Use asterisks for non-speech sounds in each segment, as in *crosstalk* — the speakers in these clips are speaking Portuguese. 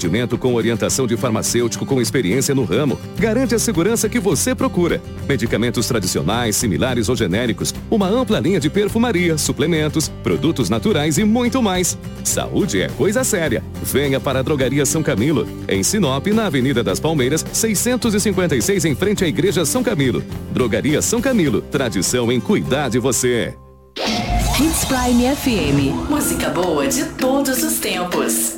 Atendimento com orientação de farmacêutico com experiência no ramo garante a segurança que você procura. Medicamentos tradicionais, similares ou genéricos, uma ampla linha de perfumaria, suplementos, produtos naturais e muito mais. Saúde é coisa séria. Venha para a Drogaria São Camilo, em Sinop, na Avenida das Palmeiras, 656 em frente à Igreja São Camilo. Drogaria São Camilo, tradição em cuidar de você. Hits Prime FM, música boa de todos os tempos.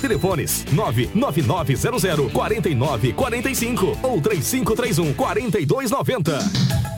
Telefones 99900 4945 ou 3531 4290.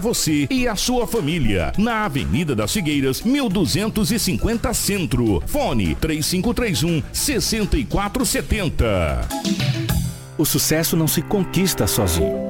você e a sua família. Na Avenida das Figueiras, 1250 Centro. Fone 3531 6470. O sucesso não se conquista sozinho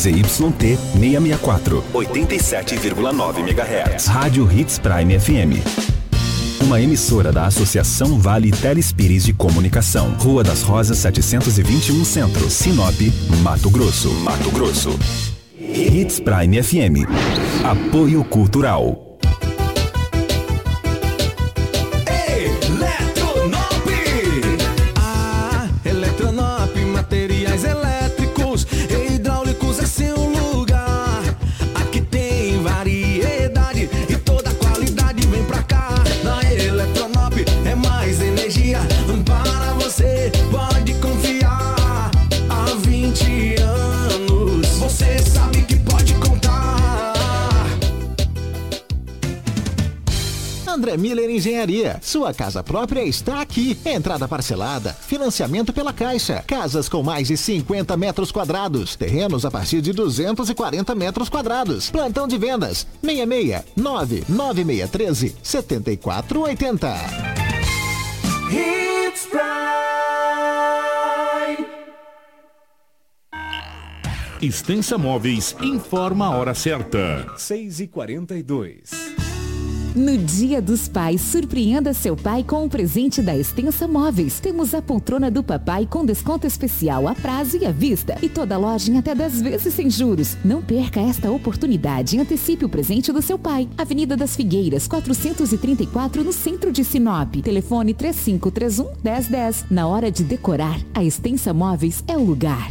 ZYT 664, 87,9 MHz. Rádio Hits Prime FM. Uma emissora da Associação Vale Telespires de Comunicação. Rua das Rosas 721 Centro, Sinop, Mato Grosso. Mato Grosso. Hits Prime FM. Apoio Cultural. Engenharia. Sua casa própria está aqui. Entrada parcelada, financiamento pela Caixa. Casas com mais de 50 metros quadrados. Terrenos a partir de 240 metros quadrados. Plantão de vendas 66 99613 7480. Hits Prime. Extensa Móveis informa a hora certa. 6 e 42 no Dia dos Pais, surpreenda seu pai com o um presente da Extensa Móveis. Temos a poltrona do papai com desconto especial a prazo e à vista. E toda loja em até 10 vezes sem juros. Não perca esta oportunidade e antecipe o presente do seu pai. Avenida das Figueiras, 434, no centro de Sinop. Telefone 3531 1010. Na hora de decorar, a Extensa Móveis é o lugar.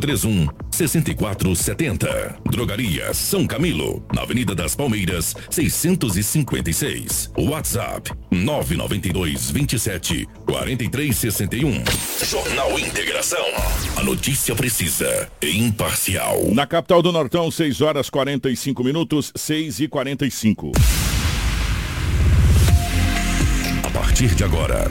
3531 6470. Drogaria São Camilo, na Avenida das Palmeiras, 656. WhatsApp 992 27 4361. Jornal Integração. A notícia precisa e imparcial. Na capital do Nortão, 6 horas 45 minutos, 6 e 45. A partir de agora,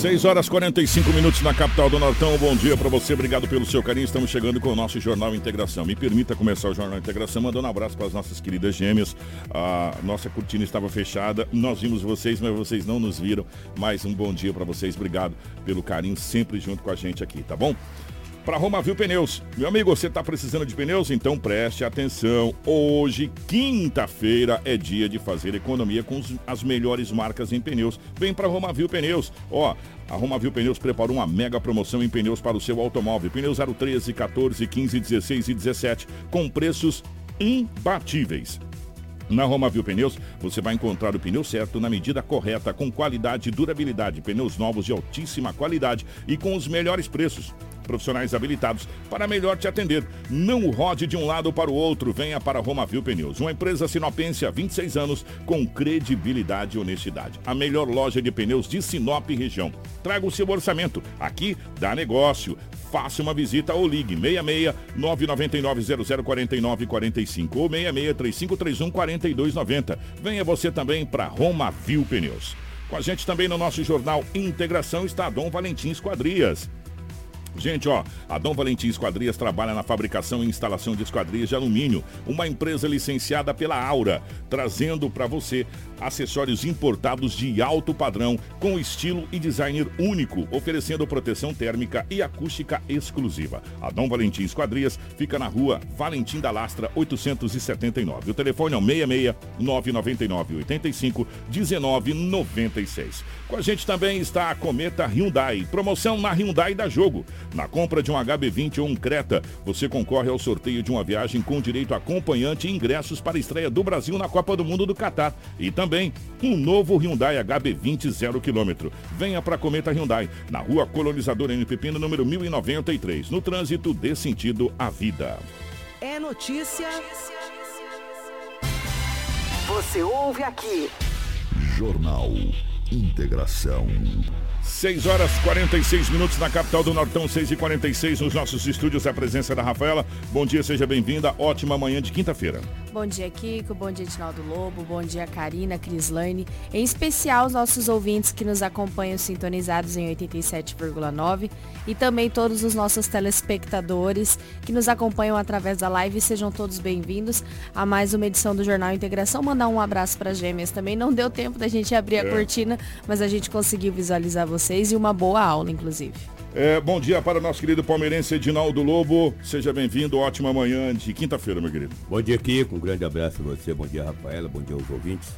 6 horas 45 minutos na capital do Nortão. Bom dia para você, obrigado pelo seu carinho. Estamos chegando com o nosso Jornal Integração. Me permita começar o Jornal Integração mandando um abraço para as nossas queridas gêmeas. A nossa cortina estava fechada, nós vimos vocês, mas vocês não nos viram. Mais um bom dia para vocês, obrigado pelo carinho sempre junto com a gente aqui, tá bom? Para Romavil Pneus. Meu amigo, você está precisando de pneus? Então preste atenção. Hoje, quinta-feira, é dia de fazer economia com as melhores marcas em pneus. Vem para Romavil Pneus. Ó, a Romavil Pneus preparou uma mega promoção em pneus para o seu automóvel. Pneus 013, 14, 15, 16 e 17 com preços imbatíveis. Na Romavil Pneus, você vai encontrar o pneu certo na medida correta, com qualidade e durabilidade. Pneus novos de altíssima qualidade e com os melhores preços profissionais habilitados para melhor te atender. Não rode de um lado para o outro, venha para Romavil Pneus, uma empresa sinopense há 26 anos com credibilidade e honestidade. A melhor loja de pneus de Sinop e região. Traga o seu orçamento, aqui dá negócio. Faça uma visita ou ligue 66 999 0049 45 ou 66 3531 4290. Venha você também para Romavil Pneus. Com a gente também no nosso jornal Integração está Dom Valentim Esquadrias. Gente, ó, a Dom Valentim Esquadrias trabalha na fabricação e instalação de esquadrias de alumínio, uma empresa licenciada pela Aura, trazendo para você acessórios importados de alto padrão, com estilo e design único, oferecendo proteção térmica e acústica exclusiva. A Dom Valentim Esquadrias fica na rua Valentim da Lastra, 879. O telefone é o 66 999 85 1996. Com a gente também está a Cometa Hyundai, promoção na Hyundai da Jogo. Na compra de um HB20 ou um Creta, você concorre ao sorteio de uma viagem com direito a acompanhante e ingressos para a estreia do Brasil na Copa do Mundo do Catar. E também um novo Hyundai HB20 0 km. Venha para Cometa Hyundai, na rua Colonizador N. Pepino, número 1093. No trânsito, dê sentido à vida. É notícia. Você ouve aqui. Jornal Integração. 6 horas 46 minutos na capital do Nortão, 6 e 46 nos nossos estúdios. A presença da Rafaela. Bom dia, seja bem-vinda. Ótima manhã de quinta-feira. Bom dia, Kiko. Bom dia, Edinaldo Lobo. Bom dia, Karina, Crislane. Em especial, os nossos ouvintes que nos acompanham sintonizados em 87,9 e também todos os nossos telespectadores que nos acompanham através da live. Sejam todos bem-vindos a mais uma edição do Jornal Integração. Mandar um abraço para gêmeas também. Não deu tempo da gente abrir é. a cortina, mas a gente conseguiu visualizar vocês e uma boa aula, inclusive. É, bom dia para o nosso querido palmeirense Edinaldo Lobo. Seja bem-vindo, ótima manhã de quinta-feira, meu querido. Bom dia, Kiko. Um grande abraço a você. Bom dia, Rafaela. Bom dia aos ouvintes,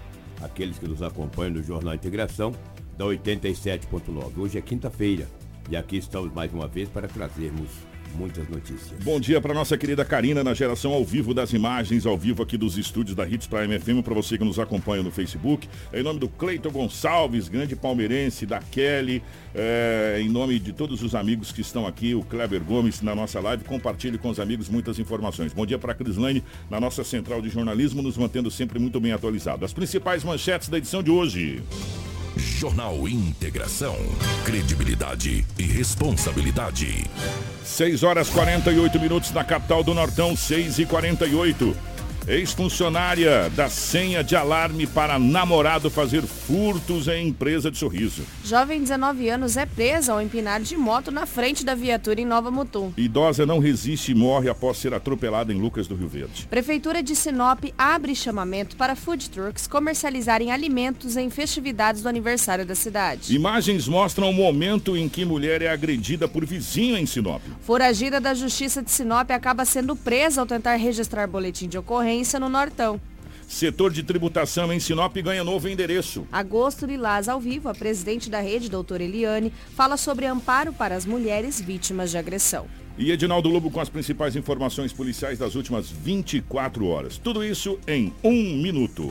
aqueles que nos acompanham no Jornal Integração da 87.9. Hoje é quinta-feira e aqui estamos mais uma vez para trazermos muitas notícias. Bom dia para nossa querida Karina na geração ao vivo das imagens, ao vivo aqui dos estúdios da Hits Prime FM, para você que nos acompanha no Facebook. Em nome do Cleiton Gonçalves, grande palmeirense, da Kelly, é, em nome de todos os amigos que estão aqui, o Kleber Gomes na nossa live, compartilhe com os amigos muitas informações. Bom dia para a Crislane, na nossa central de jornalismo, nos mantendo sempre muito bem atualizado. As principais manchetes da edição de hoje. Jornal Integração. Credibilidade e responsabilidade. 6 horas 48 minutos na capital do Nortão, 6 e 48. Ex-funcionária da senha de alarme para namorado fazer furtos em empresa de sorriso. Jovem de 19 anos é presa ao empinar de moto na frente da viatura em Nova Mutum. Idosa não resiste e morre após ser atropelada em Lucas do Rio Verde. Prefeitura de Sinop abre chamamento para food trucks comercializarem alimentos em festividades do aniversário da cidade. Imagens mostram o momento em que mulher é agredida por vizinho em Sinop. Foragida da Justiça de Sinop acaba sendo presa ao tentar registrar boletim de ocorrência no Nortão. Setor de tributação em Sinop ganha novo endereço. Agosto Lilás ao vivo, a presidente da rede, doutora Eliane, fala sobre amparo para as mulheres vítimas de agressão. E Edinaldo Lobo com as principais informações policiais das últimas 24 horas. Tudo isso em um minuto.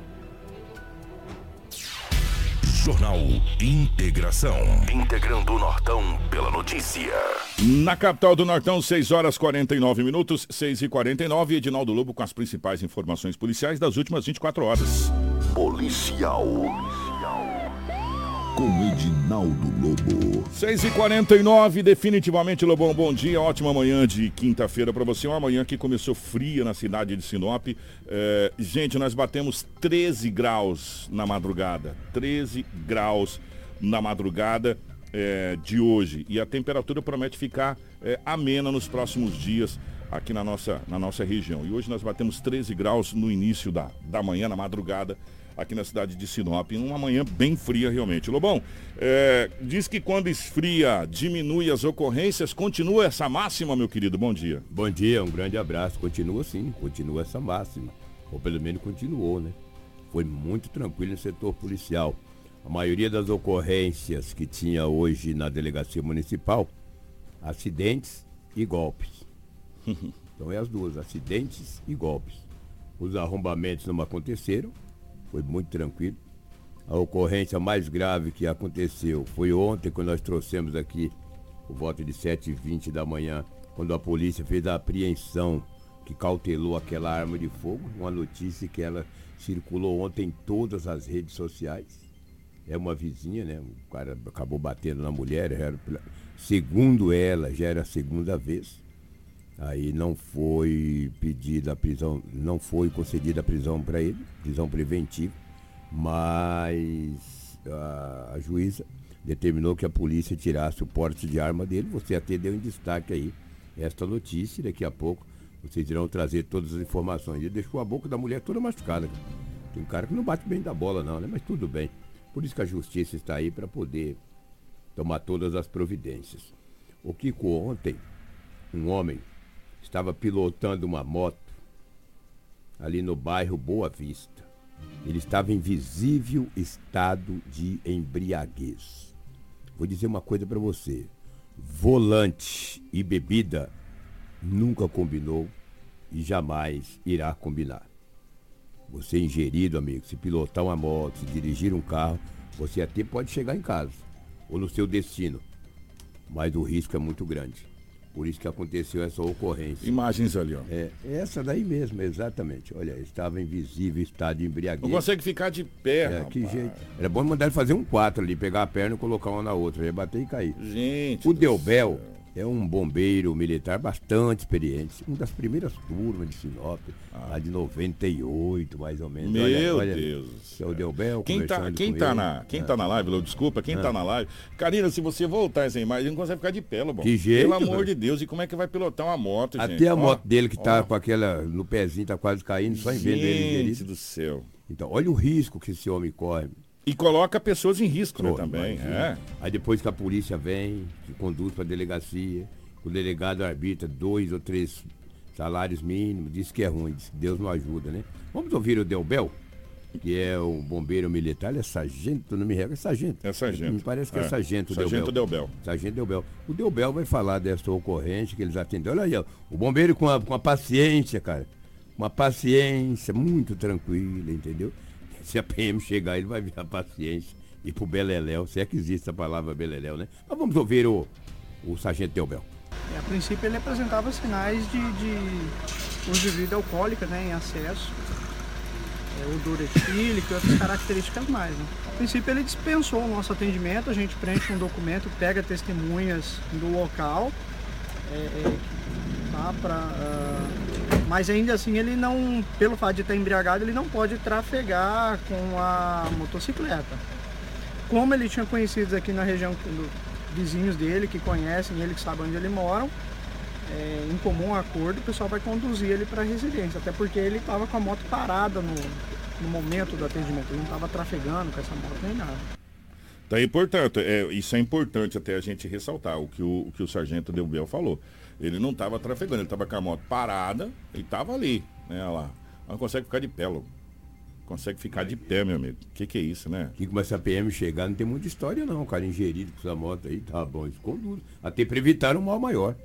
Jornal Integração. Integrando o Nortão pela notícia. Na capital do Nortão, 6 horas 49 minutos, 6 e 49 Edinaldo Lobo com as principais informações policiais das últimas 24 horas. Policial com Edinaldo Lobo. 6 e 49 definitivamente, Lobão, bom dia, ótima manhã de quinta-feira para você. Uma manhã que começou fria na cidade de Sinop. É, gente, nós batemos 13 graus na madrugada. 13 graus na madrugada é, de hoje. E a temperatura promete ficar é, amena nos próximos dias aqui na nossa, na nossa região. E hoje nós batemos 13 graus no início da, da manhã, na madrugada aqui na cidade de Sinop. Uma manhã bem fria realmente. Lobão, é, diz que quando esfria diminui as ocorrências. Continua essa máxima, meu querido? Bom dia. Bom dia, um grande abraço. Continua sim, continua essa máxima. Ou pelo menos continuou, né? Foi muito tranquilo no setor policial. A maioria das ocorrências que tinha hoje na delegacia municipal, acidentes e golpes. *laughs* então é as duas, acidentes e golpes. Os arrombamentos não aconteceram, foi muito tranquilo. A ocorrência mais grave que aconteceu foi ontem, quando nós trouxemos aqui o voto de 7h20 da manhã, quando a polícia fez a apreensão que cautelou aquela arma de fogo, uma notícia que ela circulou ontem em todas as redes sociais. É uma vizinha, né? O cara acabou batendo na mulher, era, segundo ela, já era a segunda vez. Aí não foi pedida a prisão, não foi concedida a prisão para ele, prisão preventiva, mas a, a, juíza determinou que a polícia tirasse o porte de arma dele. Você até deu em destaque aí esta notícia, daqui a pouco vocês irão trazer todas as informações. Ele deixou a boca da mulher toda machucada. Tem um cara que não bate bem da bola não, né? Mas tudo bem. Por isso que a justiça está aí para poder tomar todas as providências. O Kiko ontem, um homem estava pilotando uma moto ali no bairro Boa Vista. Ele estava em visível estado de embriaguez. Vou dizer uma coisa para você: volante e bebida nunca combinou e jamais irá combinar. Você ingerido, amigo, se pilotar uma moto, se dirigir um carro, você até pode chegar em casa ou no seu destino, mas o risco é muito grande. Por isso que aconteceu essa ocorrência. Imagens ali, ó. É, essa daí mesmo, exatamente. Olha, estava invisível, estado de embriaguez. Não consegue ficar de pé, é, que jeito. Era bom mandar ele fazer um quatro ali, pegar a perna e colocar uma na outra, ia bater e cair. Gente. O Delbel, céu é um bombeiro militar bastante experiente, uma das primeiras turmas de Sinop, ah. lá de 98, mais ou menos. Meu olha, olha, Deus. É o Delbel, quem tá, quem tá na Quem é. tá na live, Lô, desculpa, quem tá ah. tá na live. Karina, se você voltar essa imagem, não consegue ficar de pé, Lobão. Que jeito. Pelo amor de Deus, e como é que vai pilotar uma moto, Até gente? a moto dele que tá com aquela no pezinho, tá quase caindo, só em vez dele. Gente do céu. Então, olha o risco que esse homem corre. E coloca pessoas em risco, né, também. É. Aí depois que a polícia vem, que conduz para a delegacia, o delegado arbitra dois ou três salários mínimos, diz que é ruim, diz que Deus não ajuda, né? Vamos ouvir o Delbel, que é o bombeiro militar, ele é sargento, não me recordo, é sargento. É sargento. Me parece que é, é sargento, sargento Delbel. Delbel. Sargento Delbel. O Delbel vai falar dessa ocorrência que eles atenderam. Olha aí, ó, o bombeiro com a, com a paciência, cara. uma paciência muito tranquila, entendeu? Se a PM chegar, ele vai virar paciência e pro Beleléu, se é que existe a palavra Beleléu, né? Mas vamos ouvir o, o Sargento Teobel. É, a princípio ele apresentava sinais de, de uso de bebida alcoólica né, em acesso, é, odor etílico e outras características mais. Né? A princípio ele dispensou o nosso atendimento, a gente preenche um documento, pega testemunhas do local, é, é, tá, pra, uh, mas ainda assim ele não, pelo fato de estar embriagado, ele não pode trafegar com a motocicleta. Como ele tinha conhecidos aqui na região vizinhos dele que conhecem ele, que sabem onde ele mora, é, em comum acordo, o pessoal vai conduzir ele para a residência, até porque ele estava com a moto parada no, no momento do atendimento, ele não estava trafegando com essa moto nem nada. Então é importante, é, isso é importante até a gente ressaltar o que o, o que o sargento Delbel falou. Ele não estava trafegando, ele estava com a moto parada e estava ali, né, lá. Não consegue ficar de pé, logo consegue ficar de pé, meu amigo. O que, que é isso, né? Que começa a PM chegar, não tem muita história não. O cara ingerido com essa moto aí, tá bom, isso conduz. Até para evitar um mal maior.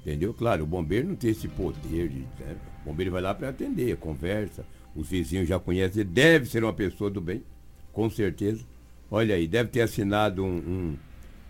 Entendeu? Claro, o bombeiro não tem esse poder de. Né? O bombeiro vai lá para atender, conversa. Os vizinhos já conhecem, ele deve ser uma pessoa do bem, com certeza. Olha aí, deve ter assinado um, um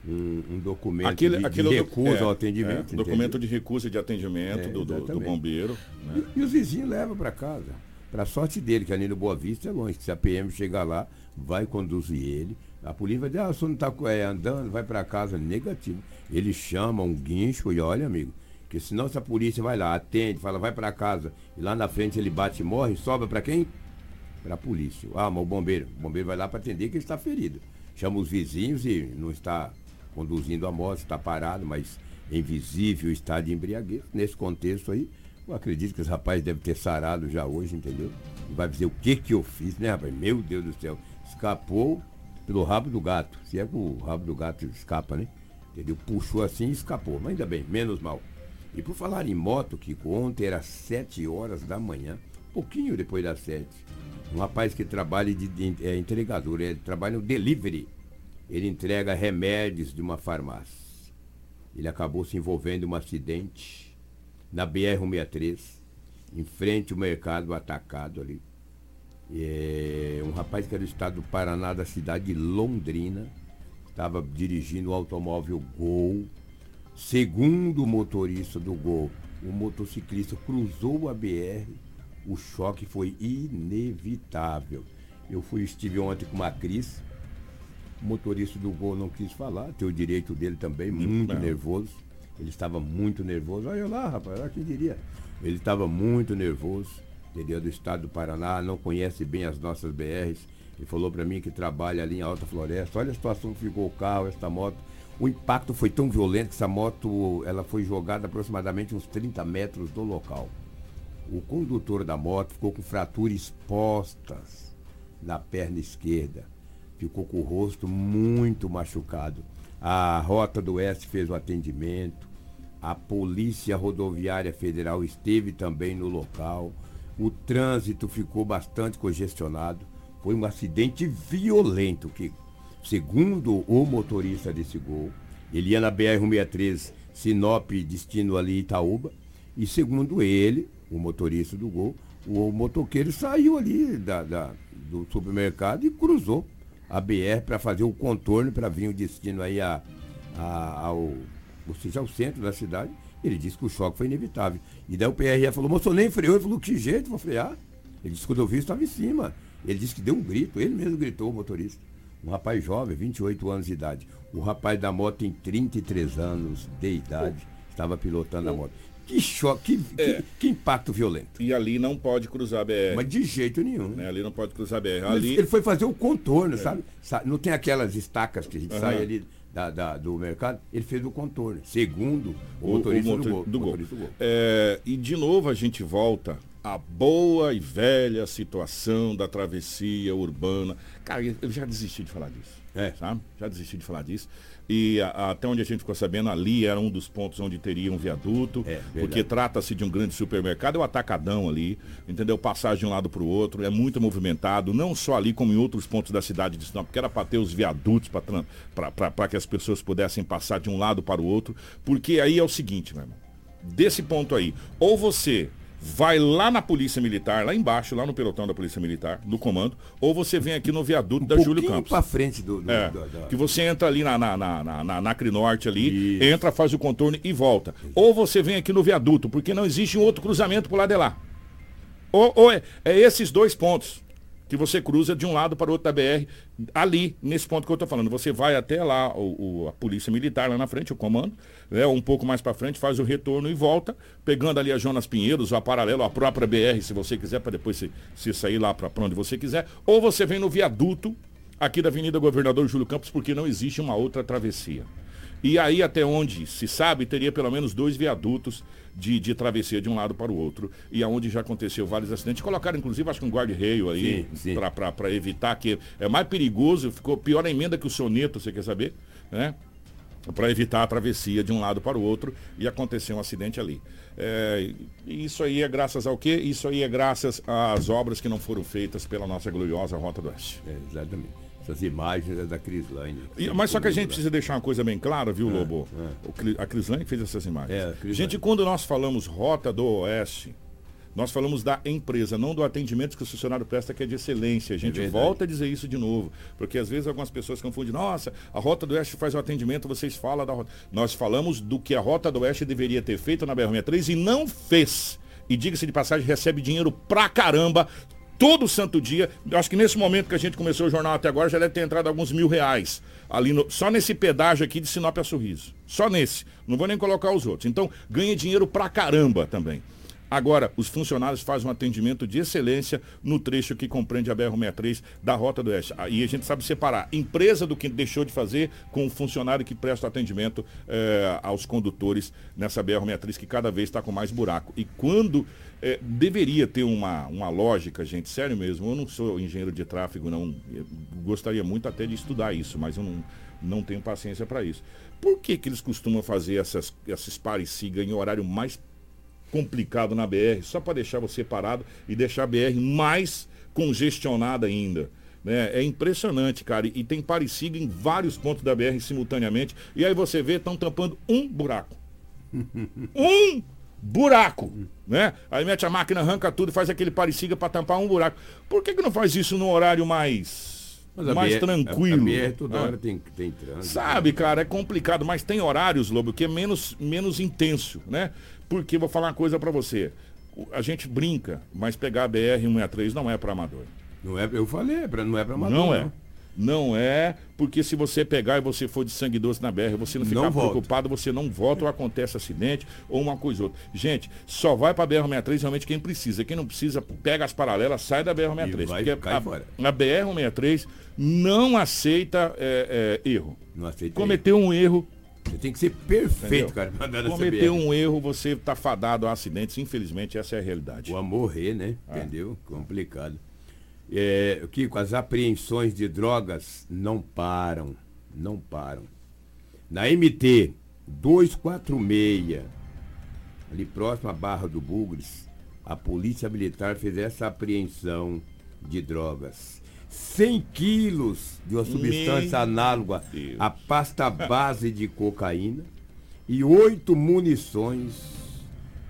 um, um, documento de, aquele de recusa é, ao atendimento. É, documento de recusa de atendimento do, do, do, bombeiro. Né? E, e, os vizinhos levam para casa. Para sorte dele, que ali no Boa Vista é longe, se a PM chegar lá, vai conduzir ele. A polícia vai dizer, ah, o senhor não está é, andando, vai para casa. Negativo. Ele chama um guincho e olha, amigo, que senão se a polícia vai lá, atende, fala, vai para casa, e lá na frente ele bate e morre, sobra para quem? Para a polícia. Ah, mas o bombeiro. O bombeiro vai lá para atender que ele está ferido. Chama os vizinhos e não está conduzindo a moto, está parado, mas em visível estado de embriaguez. Nesse contexto aí, eu acredito que os rapazes devem ter sarado já hoje, entendeu? E vai dizer o que que eu fiz, né, rapaz? Meu Deus do céu. Escapou pelo rabo do gato. Se é que o rabo do gato escapa, né? Entendeu? Puxou assim e escapou. Mas ainda bem, menos mal. E por falar em moto, que ontem era 7 horas da manhã, pouquinho depois das 7. Um rapaz que trabalha de, de é entregador, ele trabalha no delivery. Ele entrega remédios de uma farmácia. Ele acabou se envolvendo em um acidente na BR-163, em frente ao mercado atacado ali. É, um rapaz que era do estado do Paraná, da cidade de Londrina, estava dirigindo o automóvel Gol. Segundo o motorista do Gol, o motociclista cruzou a BR, o choque foi inevitável. Eu fui, estive ontem com uma Cris, o motorista do Gol não quis falar, tem o direito dele também, muito nervoso ele estava muito nervoso. Olha lá, rapaz, olha quem diria. Ele estava muito nervoso. Ele é do estado do Paraná, não conhece bem as nossas BRs. Ele falou para mim que trabalha ali em Alta Floresta. Olha a situação que ficou o carro, esta moto. O impacto foi tão violento que essa moto ela foi jogada aproximadamente uns 30 metros do local. O condutor da moto ficou com fraturas expostas na perna esquerda. Ficou com o rosto muito machucado. A Rota do Oeste fez o atendimento. A Polícia Rodoviária Federal esteve também no local. O trânsito ficou bastante congestionado. Foi um acidente violento que, segundo o motorista desse gol, ele ia na BR-163 Sinop, destino ali Itaúba. E segundo ele, o motorista do gol, o motoqueiro saiu ali da, da do supermercado e cruzou a BR para fazer o contorno para vir o destino aí a, a, ao ou seja, ao centro da cidade, ele disse que o choque foi inevitável. E daí o PRE falou, moço, nem freou. Ele falou, que jeito, vou frear. Ele disse que quando eu vi, estava em cima. Ele disse que deu um grito, ele mesmo gritou, o motorista. Um rapaz jovem, 28 anos de idade. O rapaz da moto tem 33 anos de idade, estava pilotando a moto. Que choque, que, é. que, que, impacto violento. E ali não pode cruzar a BR. Mas de jeito nenhum. Né? Ali não pode cruzar a BR. Ali... Ele foi fazer o contorno, é. sabe? Não tem aquelas estacas que a gente uhum. sai ali da, da, do mercado, ele fez o contorno, segundo o, o motorista, o motor, do gol. Do gol. Do gol. É, e de novo a gente volta à boa e velha situação da travessia urbana. Cara, eu já desisti de falar disso. É. Sabe? Já desisti de falar disso. E a, até onde a gente ficou sabendo, ali era um dos pontos onde teria um viaduto, é, porque trata-se de um grande supermercado, é o atacadão ali, entendeu? Passagem de um lado para o outro, é muito movimentado, não só ali como em outros pontos da cidade de Sinop, porque era para ter os viadutos, para que as pessoas pudessem passar de um lado para o outro, porque aí é o seguinte, meu irmão, desse ponto aí, ou você vai lá na Polícia Militar, lá embaixo, lá no pelotão da Polícia Militar, no comando, ou você vem aqui no viaduto um da Júlio Campos. para frente do, do, é, do, do, Que você entra ali na, na, na, na, na, na Crinorte ali, Isso. entra, faz o contorno e volta. Ou você vem aqui no viaduto, porque não existe um outro cruzamento por lá de lá. Ou, ou é, é esses dois pontos que você cruza de um lado para o outro da BR, ali, nesse ponto que eu estou falando. Você vai até lá, o, o, a polícia militar lá na frente, o comando, né, um pouco mais para frente, faz o retorno e volta, pegando ali a Jonas Pinheiros, a paralelo à própria BR, se você quiser, para depois se sair lá para onde você quiser. Ou você vem no viaduto aqui da Avenida Governador Júlio Campos, porque não existe uma outra travessia. E aí, até onde se sabe, teria pelo menos dois viadutos de, de travessia de um lado para o outro. E aonde já aconteceu vários acidentes. Colocaram, inclusive, acho que um guarda-reio aí, para evitar que. É mais perigoso, ficou pior a emenda que o soneto, você quer saber? Né? Para evitar a travessia de um lado para o outro e aconteceu um acidente ali. É, isso aí é graças ao quê? Isso aí é graças às obras que não foram feitas pela nossa gloriosa Rota do Oeste. É, exatamente essas imagens é da Crislane. Mas só que a gente precisa deixar uma coisa bem clara, viu, é, Lobo? É. A Crislane fez essas imagens. É, gente, quando nós falamos Rota do Oeste, nós falamos da empresa, não do atendimento que o funcionário presta, que é de excelência. A gente é volta a dizer isso de novo, porque às vezes algumas pessoas confundem, nossa, a Rota do Oeste faz o atendimento, vocês falam da Rota. Nós falamos do que a Rota do Oeste deveria ter feito na BR-63 e não fez. E diga-se de passagem, recebe dinheiro pra caramba todo santo dia. Eu acho que nesse momento que a gente começou o jornal até agora já deve ter entrado alguns mil reais. Ali no, só nesse pedágio aqui de Sinop a Sorriso. Só nesse. Não vou nem colocar os outros. Então, ganha dinheiro pra caramba também. Agora, os funcionários fazem um atendimento de excelência no trecho que compreende a BR-63 da Rota do Oeste. E a gente sabe separar empresa do que deixou de fazer com o funcionário que presta atendimento eh, aos condutores nessa BR-63 que cada vez está com mais buraco. E quando eh, deveria ter uma, uma lógica, gente, sério mesmo, eu não sou engenheiro de tráfego, não. Gostaria muito até de estudar isso, mas eu não, não tenho paciência para isso. Por que, que eles costumam fazer essas, esses pares-siga em horário mais complicado na BR, só para deixar você parado e deixar a BR mais congestionada ainda. Né? É impressionante, cara. E, tem parecida em vários pontos da BR simultaneamente. E aí você vê, estão tampando um buraco. *laughs* um buraco, né? Aí mete a máquina, arranca tudo, faz aquele parecida para tampar um buraco. Por que, que não faz isso no horário mais mais BR, tranquilo. A, BR toda hora tem, tem trânsito. Sabe, cara, é complicado, mas tem horários, Lobo, que é menos, menos intenso, né? Porque vou falar uma coisa para você. A gente brinca, mas pegar a BR-163 não é para amador. Não é, eu falei, é não é para amador. Não é. Não é, porque se você pegar e você for de sangue doce na BR, você não ficar não preocupado, você não volta ou acontece acidente ou uma coisa ou outra. Gente, só vai para a BR-63 realmente quem precisa. Quem não precisa, pega as paralelas, sai da BR-63. Porque a, a BR-163 não aceita é, é, erro. Não aceita Cometeu erro. um erro, você tem que ser perfeito, Entendeu? cara. Cometer um erro, você está fadado a acidentes. Infelizmente, essa é a realidade. O a morrer, né? Ah. Entendeu? Complicado. É, Kiko, as apreensões de drogas não param. Não param. Na MT 246, ali próximo à Barra do Bugres, a Polícia Militar fez essa apreensão de drogas. 100 quilos de uma substância Meu análoga à pasta base de cocaína e oito munições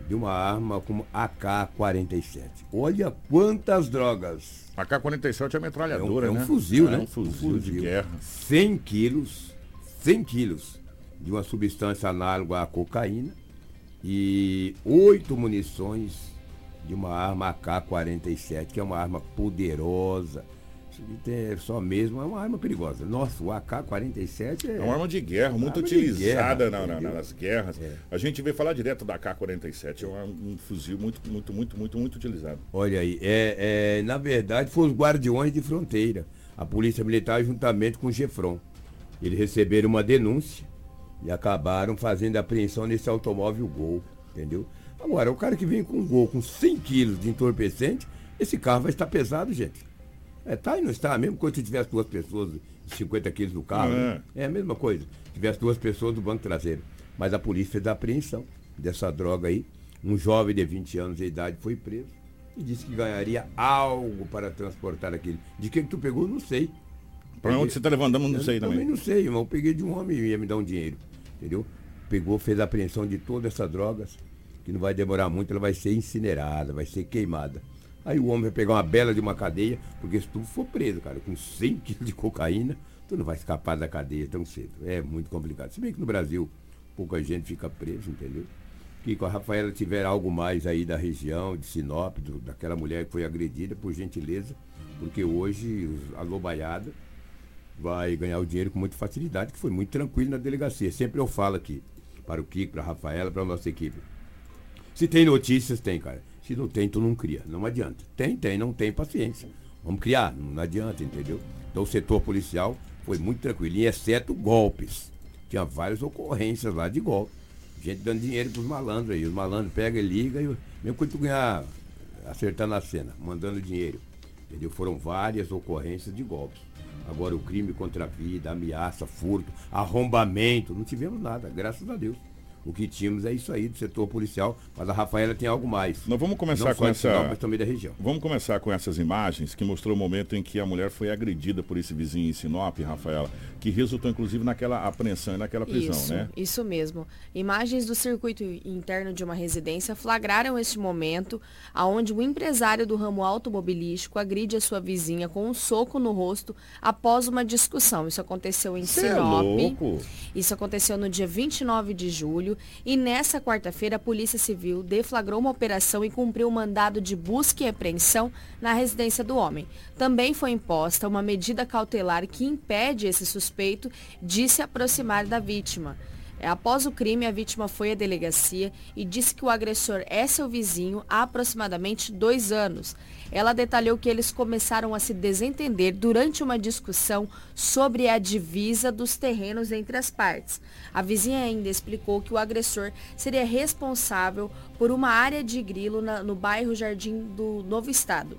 de uma arma como AK-47. Olha quantas drogas. AK-47 é metralhadora, é um, é um né? fuzil, é, né? É um fuzil, um fuzil de guerra. 100 quilos, 100 quilos de uma substância análoga à cocaína e oito munições de uma arma AK-47, que é uma arma poderosa, é só mesmo, é uma arma perigosa. Nossa, o AK-47 é... é uma arma de guerra, muito utilizada guerra, na, na, nas guerras. É. A gente vê falar direto da AK-47, é um, um, fuzil muito, muito, muito, muito, muito utilizado. Olha aí, é, é, na verdade foram os guardiões de fronteira, a Polícia Militar juntamente com o Gefron. Eles receberam uma denúncia e acabaram fazendo a apreensão nesse automóvel Gol, entendeu? Agora, o cara que vem com um Gol com 100 quilos de entorpecente, esse carro vai estar pesado, gente. É, tá e não está, mesmo quando se tivesse duas pessoas, 50 quilos no carro, é. Né? é a mesma coisa. Tivesse duas pessoas do banco traseiro. Mas a polícia fez a apreensão dessa droga aí. Um jovem de 20 anos de idade foi preso e disse que ganharia algo para transportar aquilo. De que, que tu pegou, não sei. Para onde você está levando, não sei também. Também não sei, irmão. Eu peguei de um homem e ia me dar um dinheiro. Entendeu? Pegou, fez a apreensão de todas essas drogas que não vai demorar muito, ela vai ser incinerada, vai ser queimada. Aí o homem vai pegar uma bela de uma cadeia, porque se tu for preso, cara, com 100 quilos de cocaína, tu não vai escapar da cadeia tão cedo. É muito complicado. Se bem que no Brasil pouca gente fica preso, entendeu? Que com a Rafaela tiver algo mais aí da região, de Sinop, do, daquela mulher que foi agredida, por gentileza, porque hoje a lobaiada vai ganhar o dinheiro com muita facilidade, que foi muito tranquilo na delegacia. Sempre eu falo aqui, para o Kiko, para a Rafaela, para a nossa equipe. Se tem notícias, tem, cara. Se não tem, tu não cria. Não adianta. Tem, tem, não tem, paciência. Vamos criar, não adianta, entendeu? Então o setor policial foi muito tranquilo, exceto golpes. Tinha várias ocorrências lá de golpe. Gente dando dinheiro para os malandros aí. Os malandros pegam e ligam, e, mesmo quando tu ganhar, acertando a cena, mandando dinheiro. Entendeu? Foram várias ocorrências de golpes. Agora o crime contra a vida, ameaça, furto, arrombamento, não tivemos nada, graças a Deus. O que tínhamos é isso aí do setor policial, mas a Rafaela tem algo mais. Nós vamos começar com essa. Sinal, mas também da região. Vamos começar com essas imagens que mostrou o momento em que a mulher foi agredida por esse vizinho em Sinop, Rafaela, que resultou inclusive naquela apreensão e naquela prisão, isso, né? Isso mesmo. Imagens do circuito interno de uma residência flagraram este momento, aonde o empresário do ramo automobilístico agride a sua vizinha com um soco no rosto após uma discussão. Isso aconteceu em Cê Sinop. É louco. Isso aconteceu no dia 29 de julho e nessa quarta-feira a Polícia Civil deflagrou uma operação e cumpriu um mandado de busca e apreensão na residência do homem. Também foi imposta uma medida cautelar que impede esse suspeito de se aproximar da vítima. É, Após o crime, a vítima foi à delegacia e disse que o agressor é seu vizinho há aproximadamente dois anos. Ela detalhou que eles começaram a se desentender durante uma discussão sobre a divisa dos terrenos entre as partes. A vizinha ainda explicou que o agressor seria responsável por uma área de grilo na- no bairro Jardim do Novo Estado.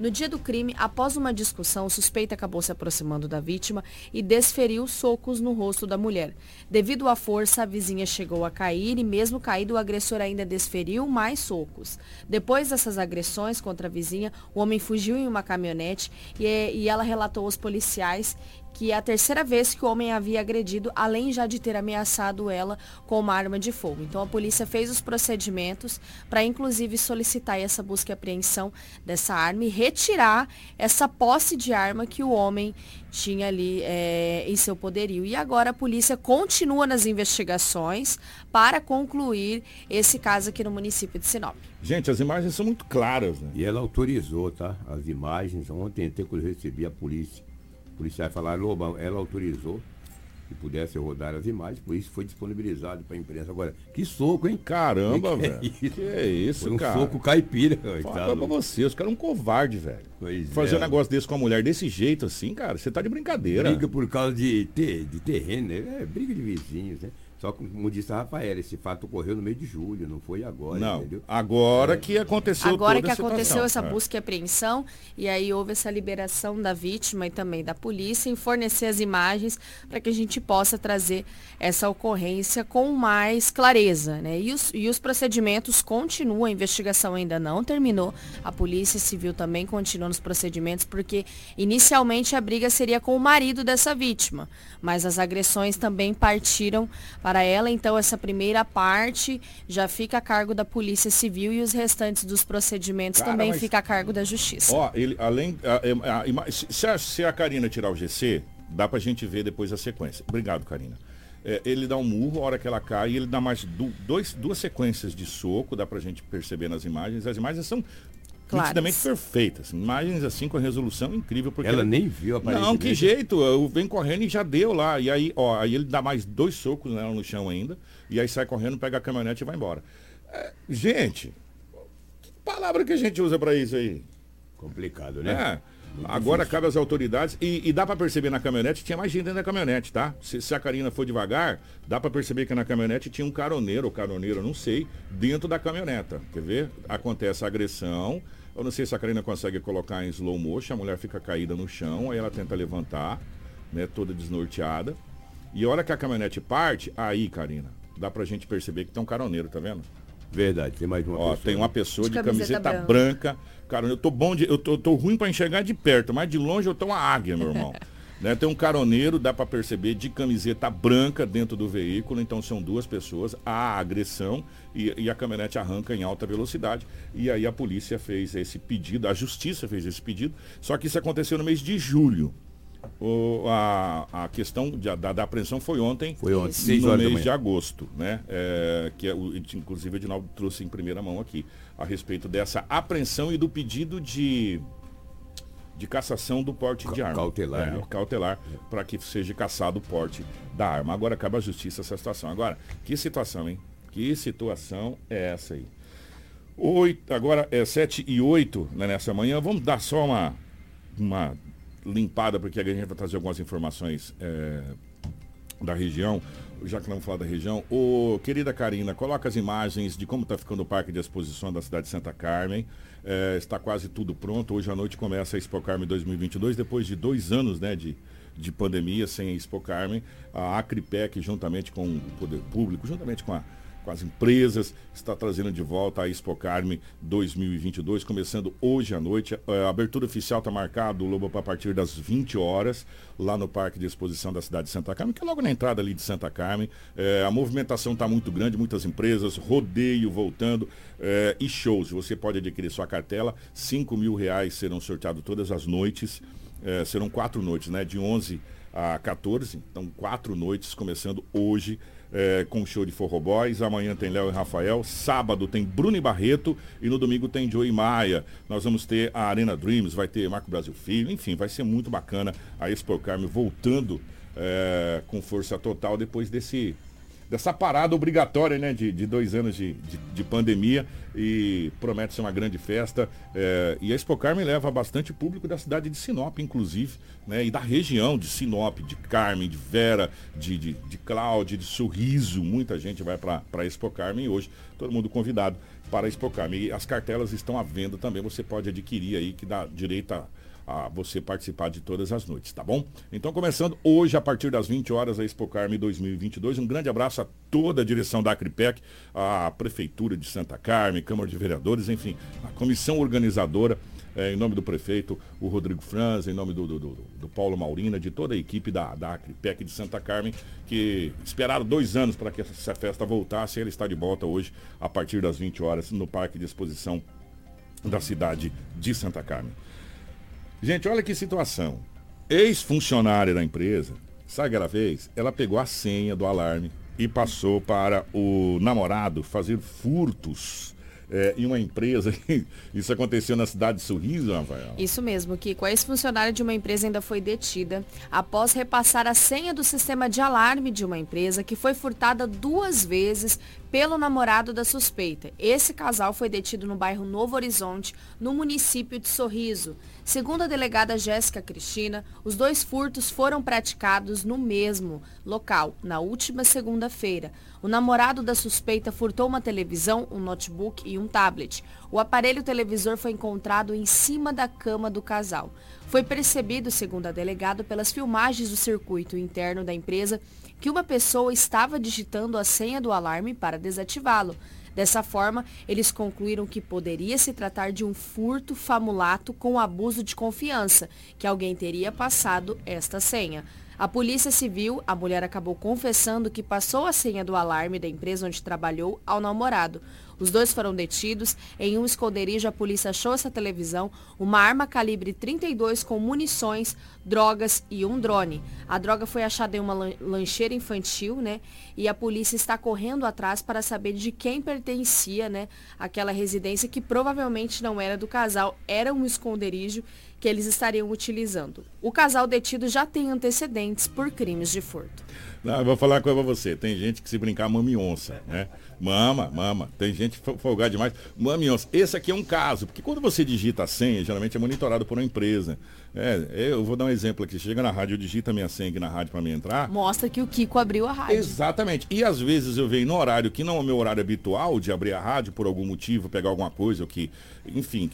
No dia do crime, após uma discussão, o suspeito acabou se aproximando da vítima e desferiu socos no rosto da mulher. Devido à força, a vizinha chegou a cair e, mesmo caído, o agressor ainda desferiu mais socos. Depois dessas agressões contra a vizinha, o homem fugiu em uma caminhonete e, e ela relatou aos policiais que é a terceira vez que o homem havia agredido, além já de ter ameaçado ela com uma arma de fogo. Então a polícia fez os procedimentos para inclusive solicitar essa busca e apreensão dessa arma e retirar essa posse de arma que o homem tinha ali eh, em seu poderio. E agora a polícia continua nas investigações para concluir esse caso aqui no município de Sinop. Gente, as imagens são muito claras, né? E ela autorizou, tá? As imagens. Ontem, até quando eu recebi a polícia, policiais falaram, Loba, ela autorizou que pudesse rodar as imagens, por isso foi disponibilizado para a imprensa. Agora, que soco, hein? Caramba, *laughs* Que é velho. isso? Que é isso, Foi um cara? soco caipira. Fala pra você, os caras é um covarde, velho. Pois Fazer é. um negócio desse com a mulher desse jeito assim, cara, você tá de brincadeira. Briga por causa de, ter, de terreno, né? É briga de vizinhos, né? Só que, como disse a Rafaela, esse fato ocorreu no mês de julho, não foi agora, Não, entendeu? agora que aconteceu Agora toda que a situação. aconteceu essa É. busca e apreensão, e aí houve essa liberação da vítima e também da polícia em fornecer as imagens para que a gente possa trazer essa ocorrência com mais clareza. Né? E, os, e os procedimentos continuam, a investigação ainda não terminou, a Polícia Civil também continua nos procedimentos, porque inicialmente a briga seria com o marido dessa vítima, mas as agressões também partiram para ela, então essa primeira parte já fica a cargo da Polícia Civil e os restantes dos procedimentos Cara, também mas- fica a cargo da Justiça. Ó, ele, além. a- a- a ima- se, a, se a Karina tirar o GC, dá pra gente ver depois a sequência. Obrigado, Karina. É, ele dá um murro, a hora que ela cai, ele dá mais dois, duas sequências de soco, dá pra gente perceber nas imagens. As imagens são Claras. nitidamente perfeitas. Imagens assim com resolução incrível. Porque Ela nem viu, Não, que jeito. Eu vem correndo e já deu lá. E aí, ó, aí ele dá mais dois socos nela no chão ainda. E aí sai correndo, pega a caminhonete e vai embora. É, gente, que palavra que a gente usa pra isso aí? Complicado, né? É. Agora cabe às autoridades e, e dá pra perceber na caminhonete, tinha mais gente dentro da caminhonete, tá? Se, se a Karina for devagar, dá pra perceber que na caminhonete tinha um caroneiro ou caroneira, não sei, dentro da caminhoneta. Quer ver? Acontece a agressão. Eu não sei se a Karina consegue colocar em slow motion, a mulher fica caída no chão, aí ela tenta levantar, né, toda desnorteada. E a hora que a caminhonete parte, aí, Karina, dá pra gente perceber que tem um caroneiro, tá vendo? Verdade, tem mais uma Ó, pessoa. tem uma pessoa De de, camiseta camiseta, branca. branca. Cara, eu tô bom de. Eu tô, tô ruim pra enxergar de perto, mas de longe eu tô uma águia, meu irmão. *laughs* Né? Tem um caroneiro, dá para perceber, de camiseta branca dentro do veículo, então são duas pessoas, há agressão e, e, a caminhonete arranca em alta velocidade. E aí a polícia fez esse pedido, a justiça fez esse pedido, só que isso aconteceu no mês de julho. O, a, a questão de, da, da, apreensão foi ontem, foi ontem no mês de agosto, né? É, que é, o, inclusive o Edinaldo trouxe em primeira mão aqui a respeito dessa apreensão e do pedido de de cassação do porte de arma. Cautelar. É, né? Cautelar, para que seja caçado o porte da arma. Agora acaba a justiça essa situação. Agora, que situação, hein? Que situação é essa aí? Oito, agora é 7 e 8 né, nessa manhã. Vamos dar só uma, uma limpada, porque a gente vai trazer algumas informações é, da região, já que não vamos falar da região. Ô, querida Karina, coloca as imagens de como está ficando o Parque de Exposição da cidade de Santa Carmen. É, está quase tudo pronto. Hoje à noite começa a Expo Carmen 2022, depois de dois anos né, de, de pandemia sem a Expo Carmen. A Acripec, juntamente com o Poder Público, juntamente com a com as empresas, está trazendo de volta a Expo Carme 2022, começando hoje à noite. A abertura oficial está marcada, Lobo, a partir das 20 horas, lá no Parque de Exposição da cidade de Santa Carmen, que é logo na entrada ali de Santa Carmen. É, a movimentação está muito grande, muitas empresas, rodeio voltando é, e shows. Você pode adquirir sua cartela, 5 mil reais serão sorteados todas as noites. É, serão quatro noites, né? De 11 a 14, então quatro noites, começando hoje é, com o show de Forro Boys. Amanhã tem Léo e Rafael. Sábado tem Bruno e Barreto. E no domingo tem Joey Maia. Nós vamos ter a Arena Dreams, vai ter Marco Brasil Filho. Enfim, vai ser muito bacana a Expo Carme voltando é, com força total depois desse dessa parada obrigatória né, de, de dois anos de, de, de, pandemia e promete ser uma grande festa. É, e a Expo Carmen leva bastante público da cidade de Sinop, inclusive, né, e da região de Sinop, de Carmen, de Vera, de, de, de de Sorriso. Muita gente vai para a Expo Carmen e hoje todo mundo convidado para a Expo Carmen. E as cartelas estão à venda também, você pode adquirir aí, que dá direito a a você participar de todas as noites, tá bom? Então, começando hoje, a partir das 20 horas, a Expo Carme 2022. Um grande abraço a toda a direção da Acripec, a Prefeitura de Santa Carme, Câmara de Vereadores, enfim, a comissão organizadora. É, em nome do prefeito, o Rodrigo Franz, em nome do, do, do, do, Paulo Maurina, de toda a equipe da, da Acripec de Santa Carmen, que esperaram dois anos para que essa festa voltasse. Ela está de volta hoje, a partir das 20 horas, no Parque de Exposição da cidade de Santa Carmen. Gente, olha que situação. Ex-funcionária da empresa, sabe o que fez? Ela pegou a senha do alarme e passou para o namorado fazer furtos é, em uma empresa. *laughs* Isso aconteceu na cidade de Sorriso, Rafael? Isso mesmo, Kiko. A ex-funcionária de uma empresa ainda foi detida após repassar a senha do sistema de alarme de uma empresa que foi furtada duas vezes pelo namorado da suspeita. Esse casal foi detido no bairro Novo Horizonte, no município de Sorriso. Segundo a delegada Jéssica Cristina, os dois furtos foram praticados no mesmo local, na última segunda-feira. O namorado da suspeita furtou uma televisão, um notebook e um tablet. O aparelho televisor foi encontrado em cima da cama do casal. Foi percebido, segundo a delegada, pelas filmagens do circuito interno da empresa que uma pessoa estava digitando a senha do alarme para desativá-lo. Dessa forma, eles concluíram que poderia se tratar de um furto famulato com abuso de confiança, que alguém teria passado esta senha. A Polícia Civil, a mulher acabou confessando que passou a senha do alarme da empresa onde trabalhou ao namorado. Os dois foram detidos. Em um esconderijo, a polícia achou essa televisão, uma arma calibre 32 com munições, drogas e um drone. A droga foi achada em uma lancheira infantil, né? E a polícia está correndo atrás para saber de quem pertencia, né? Aquela residência que provavelmente não era do casal, era um esconderijo que eles estariam utilizando. O casal detido já tem antecedentes por crimes de furto. Não, vou falar uma coisa pra você. Tem gente que se brincar mama onça, né? Mama, mama. Tem gente folgada demais. Mama onça. Esse aqui é um caso, porque quando você digita a senha, geralmente é monitorado por uma empresa. É, eu vou dar um exemplo aqui. Chega na rádio, digita minha senha aqui na rádio para mim entrar. Mostra que o Kiko abriu a rádio. Exatamente. E às vezes eu venho no horário que não é o meu horário habitual de abrir a rádio por algum motivo, pegar alguma coisa, ou que, enfim,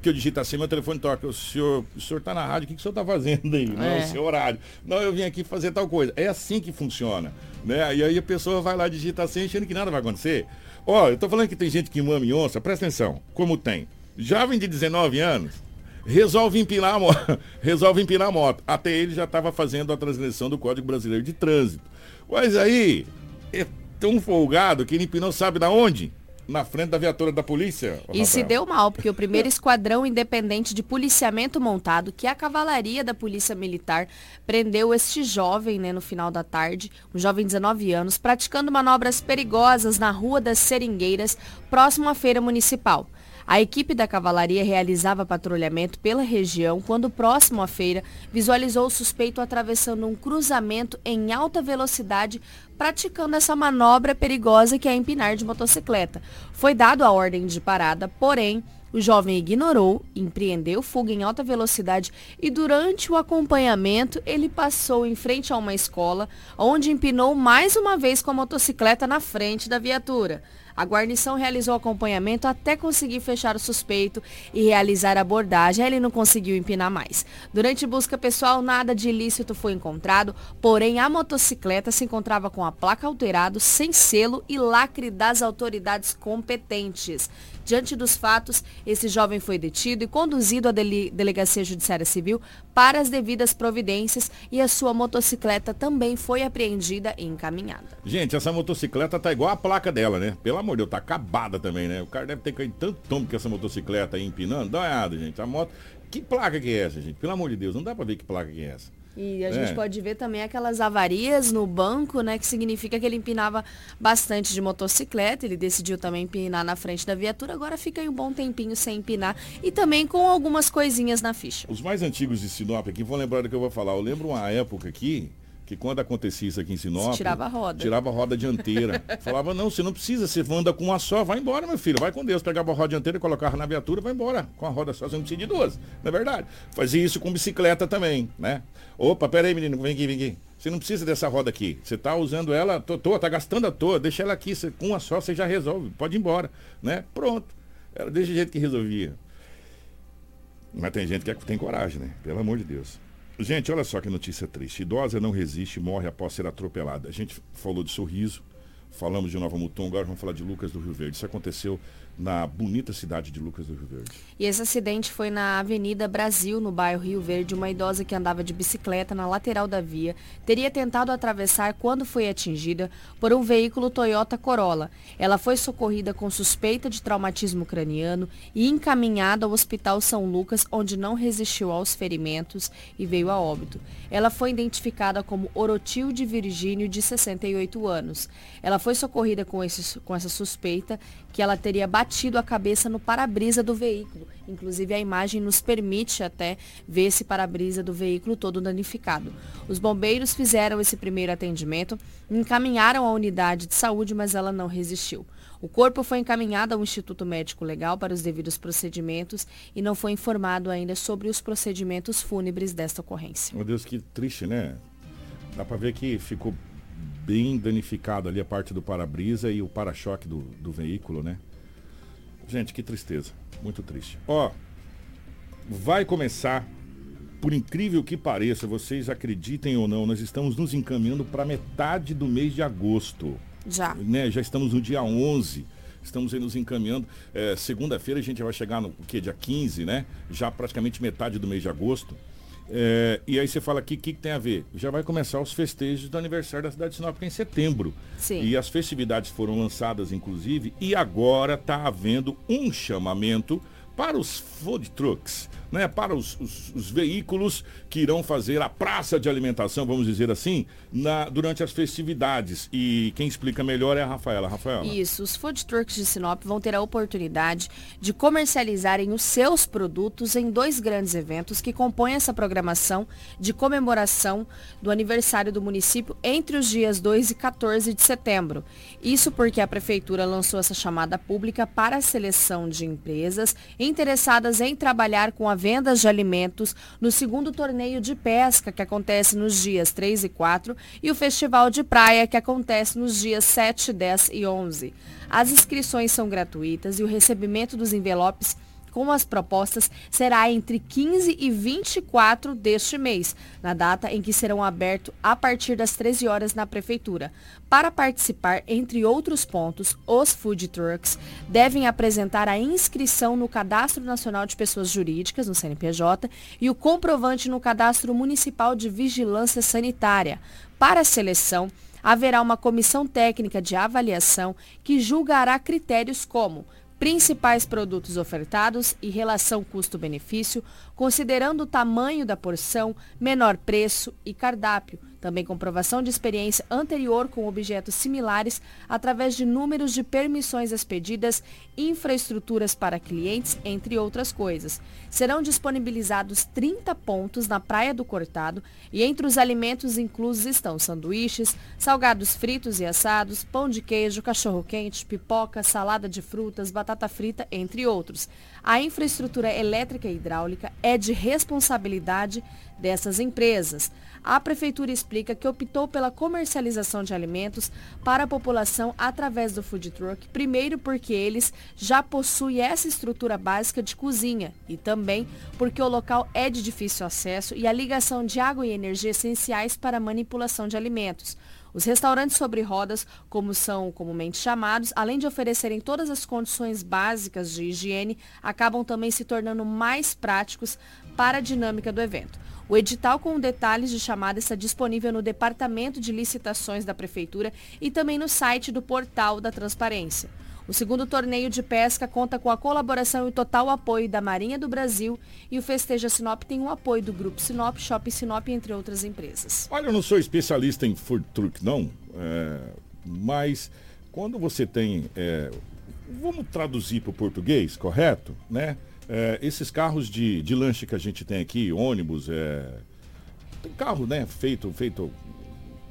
que eu digito assim, meu telefone toca. O senhor, o senhor tá na rádio, o que, que o senhor tá fazendo aí? Não é o seu horário. Não, eu vim aqui fazer tal coisa. É assim que funciona. Né? E aí a pessoa vai lá digita assim, achando que nada vai acontecer. Ó, eu tô falando que tem gente que mama e onça, presta atenção, como tem. Jovem de 19 anos resolve empinar a moto. *laughs* resolve empinar a moto. Até ele já estava fazendo a transgressão do Código Brasileiro de Trânsito. Mas aí, é tão folgado que ele empinou sabe da onde? na frente da viatura da polícia. E Rafael. se deu mal, porque o primeiro *laughs* esquadrão independente de policiamento montado, que é a cavalaria da Polícia Militar, prendeu este jovem né, no final da tarde, um jovem de 19 anos, praticando manobras perigosas na Rua das Seringueiras, próximo à feira municipal. A equipe da cavalaria realizava patrulhamento pela região quando, próximo à feira, visualizou o suspeito atravessando um cruzamento em alta velocidade, praticando essa manobra perigosa que é empinar de motocicleta. Foi dado a ordem de parada, porém, o jovem ignorou, empreendeu fuga em alta velocidade e durante o acompanhamento ele passou em frente a uma escola, onde empinou mais uma vez com a motocicleta na frente da viatura. A guarnição realizou acompanhamento até conseguir fechar o suspeito e realizar a abordagem. Ele não conseguiu empinar mais. Durante busca pessoal, nada de ilícito foi encontrado, porém a motocicleta se encontrava com a placa alterada, sem selo e lacre das autoridades competentes. Diante dos fatos, esse jovem foi detido e conduzido à Dele Delegacia Judiciária Civil para as devidas providências e a sua motocicleta também foi apreendida e encaminhada. Gente, essa motocicleta tá igual a placa dela, né? Pelo amor de Deus, tá acabada também, né? O cara deve ter caído tanto tombo com essa motocicleta aí empinando. Dá uma olhada, gente. A moto. Que placa que é essa, gente? Pelo amor de Deus, não dá pra ver que placa que é essa. E a é. gente pode ver também aquelas avarias no banco, né? Que significa que ele empinava bastante de motocicleta. Ele decidiu também empinar na frente da viatura. Agora fica aí um bom tempinho sem empinar. E também com algumas coisinhas na ficha. Os mais antigos de Sinop aqui vão lembrar do que eu vou falar. Eu lembro uma época aqui que quando acontecia isso aqui em Sinop, tirava a roda. Tirava a roda dianteira. *laughs* Falava, não, você não precisa, você anda com uma só, vai embora, meu filho, vai com Deus. Pegava a roda dianteira, colocava na viatura, vai embora. Com a roda só, você não precisa de duas. Não é verdade? Fazia isso com bicicleta também, né? Opa, pera aí, menino, vem aqui, vem aqui. Você não precisa dessa roda aqui. Você está usando ela à toa, está gastando à toa, deixa ela aqui, você, com uma só você já resolve, pode ir embora, né? Pronto. Era desse jeito que resolvia. Mas tem gente que tem coragem, né? Pelo amor de Deus. Gente, olha só que notícia triste. Idosa não resiste e morre após ser atropelada. A gente falou de sorriso, falamos de Nova Mutum, agora vamos falar de Lucas do Rio Verde. Isso aconteceu na bonita cidade de Lucas do Rio Verde. E esse acidente foi na Avenida Brasil, no bairro Rio Verde. Uma idosa que andava de bicicleta na lateral da via teria tentado atravessar quando foi atingida por um veículo Toyota Corolla. Ela foi socorrida com suspeita de traumatismo craniano e encaminhada ao Hospital São Lucas, onde não resistiu aos ferimentos e veio a óbito. Ela foi identificada como Orotilde Virgínio, de 68 anos. Ela foi socorrida com, esse, com essa suspeita que ela teria batido a cabeça no para-brisa do veículo. Inclusive, a imagem nos permite até ver esse para-brisa do veículo todo danificado. Os bombeiros fizeram esse primeiro atendimento, encaminharam a unidade de saúde, mas ela não resistiu. O corpo foi encaminhado ao Instituto Médico Legal para os devidos procedimentos e não foi informado ainda sobre os procedimentos fúnebres desta ocorrência. Meu Deus, que triste, né? Dá para ver que ficou bem danificado ali a parte do para-brisa e o para-choque do, do veículo, né? Gente, que tristeza. Muito triste. Ó, vai começar, por incrível que pareça, vocês acreditem ou não, nós estamos nos encaminhando para metade do mês de agosto. Já. Né? Já estamos no dia 11 estamos aí nos encaminhando. É, Segunda-feira a gente vai chegar no que dia 15, né? Já praticamente metade do mês de agosto. É, e aí você fala aqui, o que, que, tem a ver? Já vai começar os festejos do aniversário da cidade de Sinop em setembro. Sim. E as festividades foram lançadas, inclusive, e agora está havendo um chamamento para os food trucks né, para os, os, os, veículos que irão fazer a praça de alimentação, vamos dizer assim, na, durante as festividades. E quem explica melhor é a Rafaela. Rafaela. Isso, os food trucks de Sinop vão ter a oportunidade de comercializarem os seus produtos em dois grandes eventos que compõem essa programação de comemoração do aniversário do município entre os dias 2 e 14 de setembro. Isso porque a prefeitura lançou essa chamada pública para a seleção de empresas interessadas em trabalhar com a vendas de alimentos no segundo torneio de pesca, que acontece nos dias 3 e 4, e o Festival de Praia, que acontece nos dias 7, 10 e 11. As inscrições são gratuitas e o recebimento dos envelopes com as propostas será entre 15 e 24 deste mês, na data em que serão abertos a partir das 13 horas na Prefeitura. Para participar, entre outros pontos, os food trucks devem apresentar a inscrição no Cadastro Nacional de Pessoas Jurídicas, no CNPJ, e o comprovante no Cadastro Municipal de Vigilância Sanitária. Para a seleção, haverá uma comissão técnica de avaliação que julgará critérios como principais produtos ofertados e relação custo-benefício, considerando o tamanho da porção, menor preço e cardápio também comprovação de experiência anterior com objetos similares através de números de permissões expedidas, infraestruturas para clientes, entre outras coisas. Serão disponibilizados 30 pontos na Praia do Cortado e entre os alimentos inclusos estão sanduíches, salgados fritos e assados, pão de queijo, cachorro-quente, pipoca, salada de frutas, batata frita, entre outros. A infraestrutura elétrica e hidráulica é de responsabilidade dessas empresas. A Prefeitura explica que optou pela comercialização de alimentos para a população através do food truck, primeiro porque eles já possuem essa estrutura básica de cozinha e também porque o local é de difícil acesso e a ligação de água e energia essenciais para a manipulação de alimentos. Os restaurantes sobre rodas, como são comumente chamados, além de oferecerem todas as condições básicas de higiene, acabam também se tornando mais práticos para a dinâmica do evento. O edital com detalhes de chamada está disponível no Departamento de Licitações da Prefeitura e também no site do Portal da Transparência. O segundo torneio de pesca conta com a colaboração e total apoio da Marinha do Brasil e o Festeja Sinop tem o apoio do Grupo Sinop, Shopping Sinop, entre outras empresas. Olha, eu não sou especialista em food truck, não, é, mas quando você tem, é, vamos traduzir para o português, correto? Né? É, esses carros de, de lanche que a gente tem aqui, ônibus, é, tem carro né, feito, feito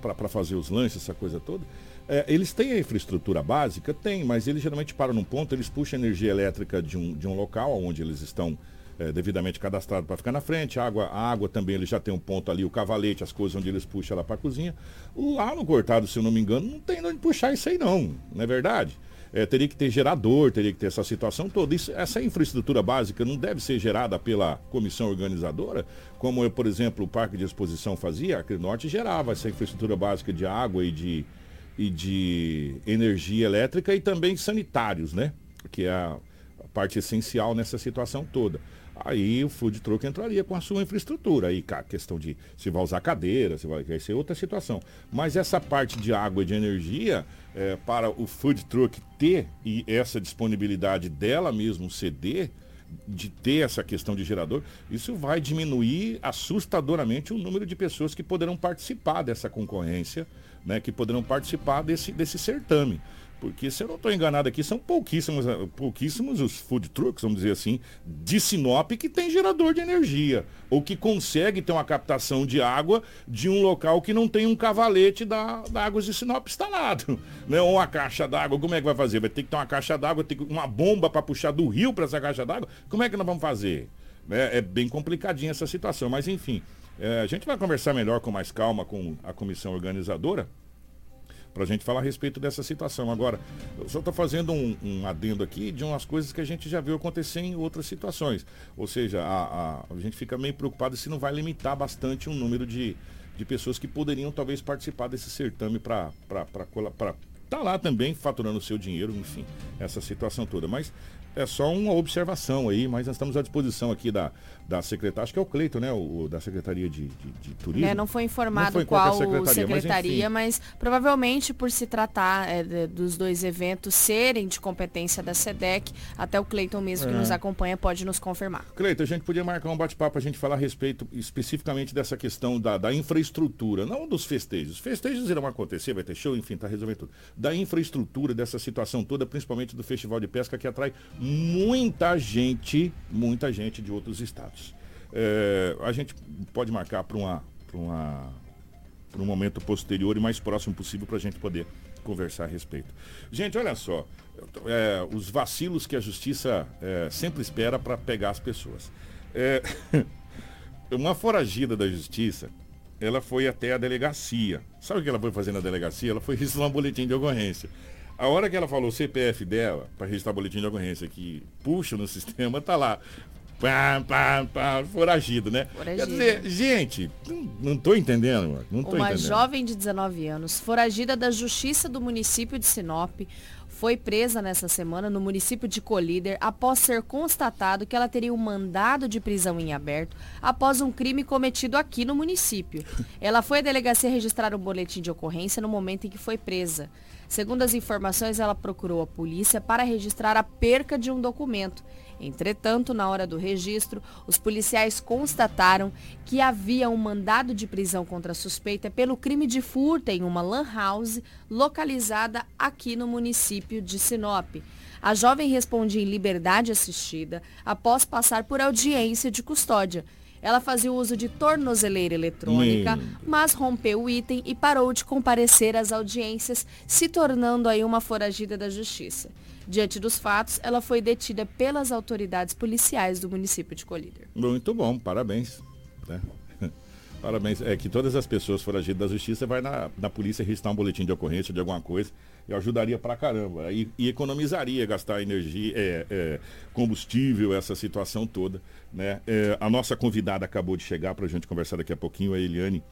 para fazer os lanches, essa coisa toda. É, eles têm a infraestrutura básica? Tem, mas eles geralmente param num ponto, eles puxam energia elétrica de um, de um local onde eles estão é, devidamente cadastrados para ficar na frente. A água, a água também eles já tem um ponto ali, o cavalete, as coisas onde eles puxam lá para a cozinha. Lá no cortado, se eu não me engano, não tem onde puxar isso aí não, não é verdade? é, teria que ter gerador, teria que ter essa situação toda. Isso, essa infraestrutura básica não deve ser gerada pela comissão organizadora, como, eu, por exemplo, o Parque de Exposição fazia, a Norte gerava essa infraestrutura básica de água e de, e de energia elétrica e também sanitários, né? Que é a, parte essencial nessa situação toda aí o food truck entraria com a sua infraestrutura. Aí a questão de se vai usar cadeira, se vai, vai ser outra situação. Mas essa parte de água e de energia, é, para o food truck ter e essa disponibilidade dela mesmo ceder, de ter essa questão de gerador, isso vai diminuir assustadoramente o número de pessoas que poderão participar dessa concorrência, né, que poderão participar desse, desse certame. Porque se eu não estou enganado aqui, são pouquíssimos, eh, pouquíssimos os food trucks, vamos dizer assim, de Sinop que tem gerador de energia. Ou que consegue ter uma captação de água de um local que não tem um cavalete da, da Águas de Sinop instalado. *laughs* Né? Ou uma caixa d'água, como é que vai fazer? Vai ter que ter uma caixa d'água, ter uma bomba para puxar do rio para essa caixa d'água? Como é que nós vamos fazer? É, é bem complicadinha essa situação, mas enfim. É, a gente vai conversar melhor com mais calma com a comissão organizadora para a gente falar a respeito dessa situação. Agora, eu só estou fazendo um, um, adendo aqui de umas coisas que a gente já viu acontecer em outras situações. Ou seja, a, a, a gente fica meio preocupado se não vai limitar bastante o um número de, de pessoas que poderiam talvez participar desse certame para estar tá lá também faturando o seu dinheiro, enfim, essa situação toda. Mas é só uma observação aí, mas nós estamos à disposição aqui da, da secretária, acho que é o Cleito, né? O, o da Secretaria de, de, de Turismo. É, não foi informado não foi qual secretaria, secretaria mas, mas, provavelmente por se tratar é, de, dos dois eventos serem de competência da SEDEC, até o Cleiton mesmo é. que nos acompanha pode nos confirmar. Cleiton, a gente podia marcar um bate-papo para a gente falar a respeito especificamente dessa questão da, da infraestrutura, não dos festejos. Os festejos irão acontecer, vai ter show, enfim, tá resolvendo tudo. Da infraestrutura, dessa situação toda, principalmente do Festival de Pesca, que atrai muita gente, muita gente de outros estados. É, a gente pode marcar para uma, uma, um momento posterior e mais próximo possível para a gente poder conversar a respeito. Gente, olha só, é, os vacilos que a justiça é, sempre espera para pegar as pessoas. É, *laughs* uma foragida da justiça, ela foi até a delegacia. Sabe o que ela foi fazer na delegacia? Ela foi registrar um boletim de ocorrência. A hora que ela falou o CPF dela, para registrar boletim de ocorrência, que puxa no *laughs* sistema, tá lá. Pá, pá, pá, foragido, né? Foragido. Quer dizer, gente, não tô entendendo, não tô Uma entendendo. jovem de 19 anos, foragida da Justiça do município de Sinop, foi presa nessa semana no município de Colíder após ser constatado que ela teria um mandado de prisão em aberto após um crime cometido aqui no município. *laughs* Ela foi à delegacia registrar um boletim de ocorrência no momento em que foi presa. Segundo as informações, ela procurou a polícia para registrar a perca de um documento. Entretanto, na hora do registro, os policiais constataram que havia um mandado de prisão contra a suspeita pelo crime de furto em uma lan house localizada aqui no município de Sinop. A jovem respondia em liberdade assistida após passar por audiência de custódia. Ela fazia uso de tornozeleira eletrônica, mas rompeu o item e parou de comparecer às audiências, se tornando aí uma foragida da justiça. Diante dos fatos, ela foi detida pelas autoridades policiais do município de Colíder. Muito bom, parabéns. Né? *laughs* Parabéns. É que todas as pessoas foragidas da justiça vai na, na polícia registrar um boletim de ocorrência de alguma coisa e ajudaria pra caramba. E, e economizaria gastar energia, é, é, combustível, essa situação toda. Né? É, a nossa convidada acabou de chegar para a gente conversar daqui a pouquinho, a Eliane.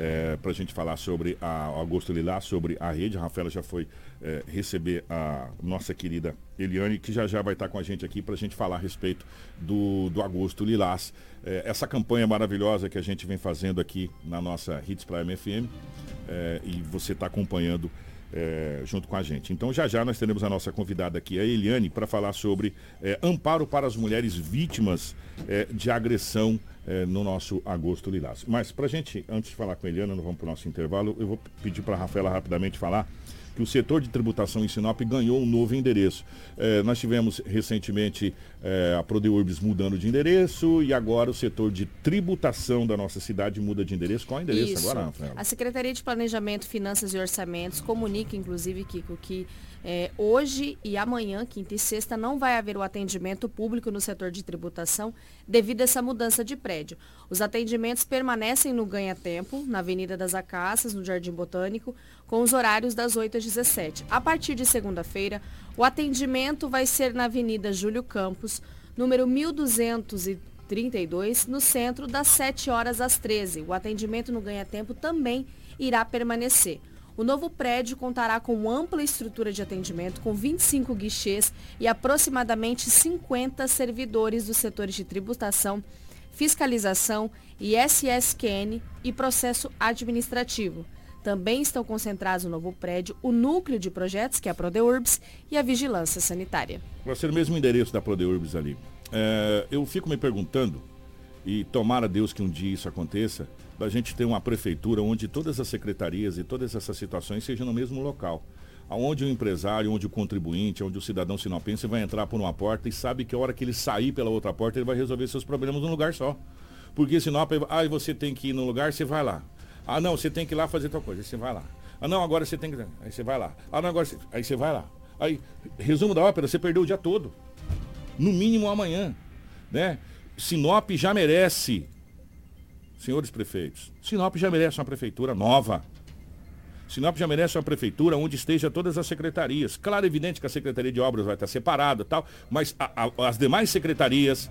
É, para a gente falar sobre a Augusto Lilás, sobre a rede. A Rafaela já foi é, receber a nossa querida Eliane, que já já vai estar com a gente aqui para a gente falar a respeito do, do Agosto Lilás. É, essa campanha maravilhosa que a gente vem fazendo aqui na nossa Hits Prime FM é, e você está acompanhando é, junto com a gente. Então já já nós teremos a nossa convidada aqui, a Eliane, para falar sobre é, amparo para as mulheres vítimas é, de agressão é, no nosso Agosto Lilás. Mas para a gente, antes de falar com a Eliana, nós vamos para o nosso intervalo, eu vou pedir para a Rafaela rapidamente falar que o setor de tributação em Sinop ganhou um novo endereço. É, nós tivemos recentemente é, a Prodeurbis mudando de endereço e agora o setor de tributação da nossa cidade muda de endereço. Qual é o endereço Isso. agora, Rafaela? A Secretaria de Planejamento, Finanças e Orçamentos comunica, inclusive, Kiko, que é, hoje e amanhã, quinta e sexta, não vai haver o atendimento público no setor de tributação devido a essa mudança de prédio. Os atendimentos permanecem no Ganha Tempo, na Avenida das Acácias, no Jardim Botânico, com os horários das 8 às 17. A partir de segunda-feira, o atendimento vai ser na Avenida Júlio Campos, número 1232, no centro, das 7 horas às 13. O atendimento no Ganha Tempo também irá permanecer. O novo prédio contará com ampla estrutura de atendimento, com 25 guichês e aproximadamente 50 servidores dos setores de tributação, fiscalização, ISSQN e processo administrativo. Também estão concentrados no novo prédio o núcleo de projetos, que é a Prodeurbs, e a vigilância sanitária. Vai ser o mesmo endereço da Prodeurbis ali. É, eu fico me perguntando, e tomara Deus que um dia isso aconteça, da gente ter uma prefeitura onde todas as secretarias e todas essas situações sejam no mesmo local. Onde o empresário, onde o contribuinte, onde o cidadão sinopense vai entrar por uma porta e sabe que a hora que ele sair pela outra porta, ele vai resolver seus problemas num lugar só. Porque Sinop, ah, você tem que ir num lugar, você vai lá. Ah, não, você tem que ir lá fazer tal coisa, você vai lá. Ah, não, agora você tem que. Aí você vai lá. Ah, não, agora você... Aí você vai lá. Aí, resumo da ópera, você perdeu o dia todo. No mínimo amanhã. Né? Sinop já merece senhores prefeitos, Sinop já merece uma prefeitura nova. Sinop já merece uma prefeitura onde esteja todas as secretarias. Claro, evidente que a Secretaria de Obras vai estar separada tal, mas a, a, as demais secretarias,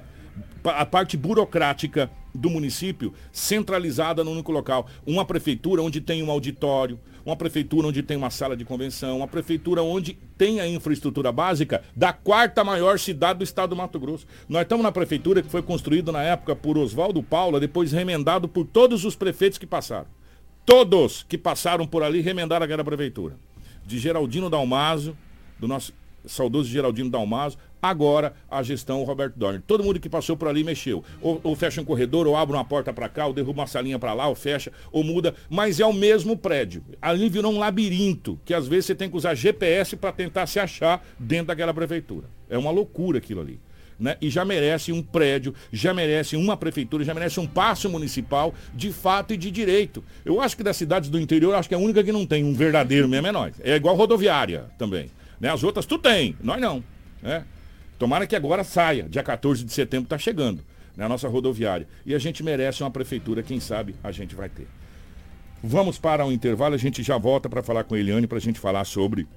a parte burocrática do município centralizada no único local. Uma prefeitura onde tem um auditório, uma prefeitura onde tem uma sala de convenção, uma prefeitura onde tem a infraestrutura básica da quarta maior cidade do estado do Mato Grosso. Nós estamos na prefeitura que foi construída na época por Oswaldo Paula, depois remendado por todos os prefeitos que passaram. Todos que passaram por ali remendaram aquela prefeitura. De Geraldino Dalmaso, do nosso saudoso Geraldino Dalmaso, agora a gestão Roberto Dorner. Todo mundo que passou por ali mexeu. Ou, ou fecha um corredor, ou abre uma porta para cá, ou derruba uma salinha para lá, ou fecha, ou muda, mas é o mesmo prédio. Ali virou um labirinto, que às vezes você tem que usar GPS para tentar se achar dentro daquela prefeitura. É uma loucura aquilo ali. Né? E já merece um prédio, já merece uma prefeitura, já merece um passo municipal de fato e de direito. Eu acho que das cidades do interior, acho que é a única que não tem um verdadeiro mesmo é nós. É igual rodoviária também. Né? As outras tu tem, nós não. Né? Tomara que agora saia. Dia 14 de setembro está chegando. Né? A nossa rodoviária. E a gente merece uma prefeitura, quem sabe a gente vai ter. Vamos para o um intervalo, a gente já volta para falar com a Eliane, para a gente falar sobre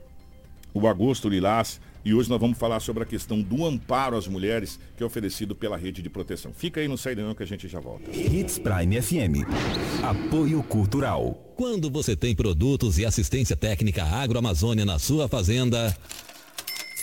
o Agosto Lilás. E hoje nós vamos falar sobre a questão do amparo às mulheres que é oferecido pela rede de proteção. Fica aí no Sai não que a gente já volta. Hits Prime FM. Apoio Cultural. Quando você tem produtos e assistência técnica agroamazônia na sua fazenda,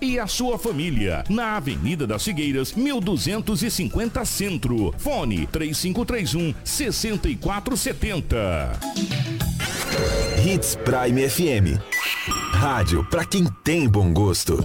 e a sua família. Na Avenida das Figueiras, 1250 Centro. Fone 3531 6470. Hits Prime FM. Rádio para quem tem bom gosto.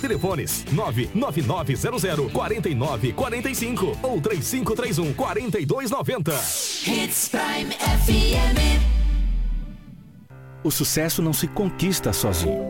Telefones 99900 4945 ou 3531 4290. Hits Prime FM. O sucesso não se conquista sozinho.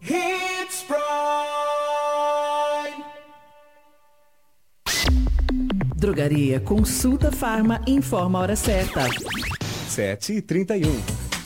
Hits Prime. Drogaria Consulta Farma informa a hora certa. 7 e 31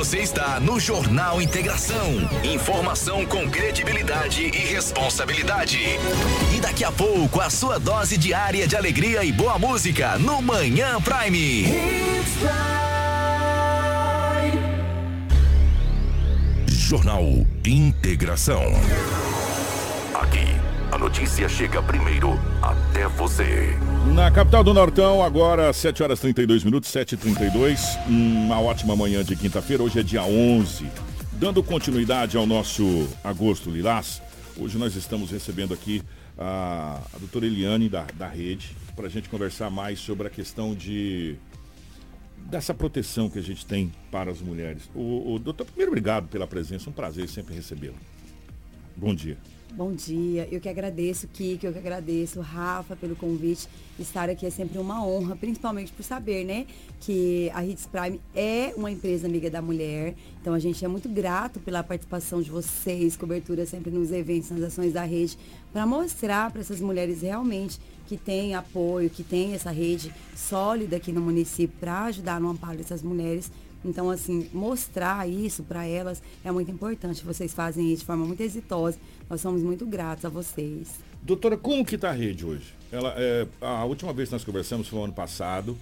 Você está no Jornal Integração. Informação com credibilidade e responsabilidade. E daqui a pouco, a sua dose diária de alegria e boa música no Manhã Prime. Jornal Integração. Notícia chega primeiro até você. Na capital do Nortão, agora 7 horas 32 minutos, 7h32. Uma ótima manhã de quinta-feira, hoje é dia 11. Dando continuidade ao nosso Agosto Lilás, hoje nós estamos recebendo aqui a, a doutora Eliane da, da rede para a gente conversar mais sobre a questão de dessa proteção que a gente tem para as mulheres. O, o doutor, primeiro, obrigado pela presença, um prazer sempre recebê-lo. Bom dia. Bom dia, eu que agradeço, Kiki, eu que agradeço, Rafa, pelo convite. Estar aqui é sempre uma honra, principalmente por saber, né, que a Hits Prime é uma empresa amiga da mulher. Então a gente é muito grato pela participação de vocês, cobertura sempre nos eventos, nas ações da rede, para mostrar para essas mulheres realmente que tem apoio, que tem essa rede sólida aqui no município para ajudar no amparo dessas mulheres então, assim, mostrar isso para elas é muito importante. Vocês fazem isso de forma muito exitosa. Nós somos muito gratos a vocês. Doutora, como que está a rede hoje? Ela, é, a última vez que nós conversamos foi no ano passado,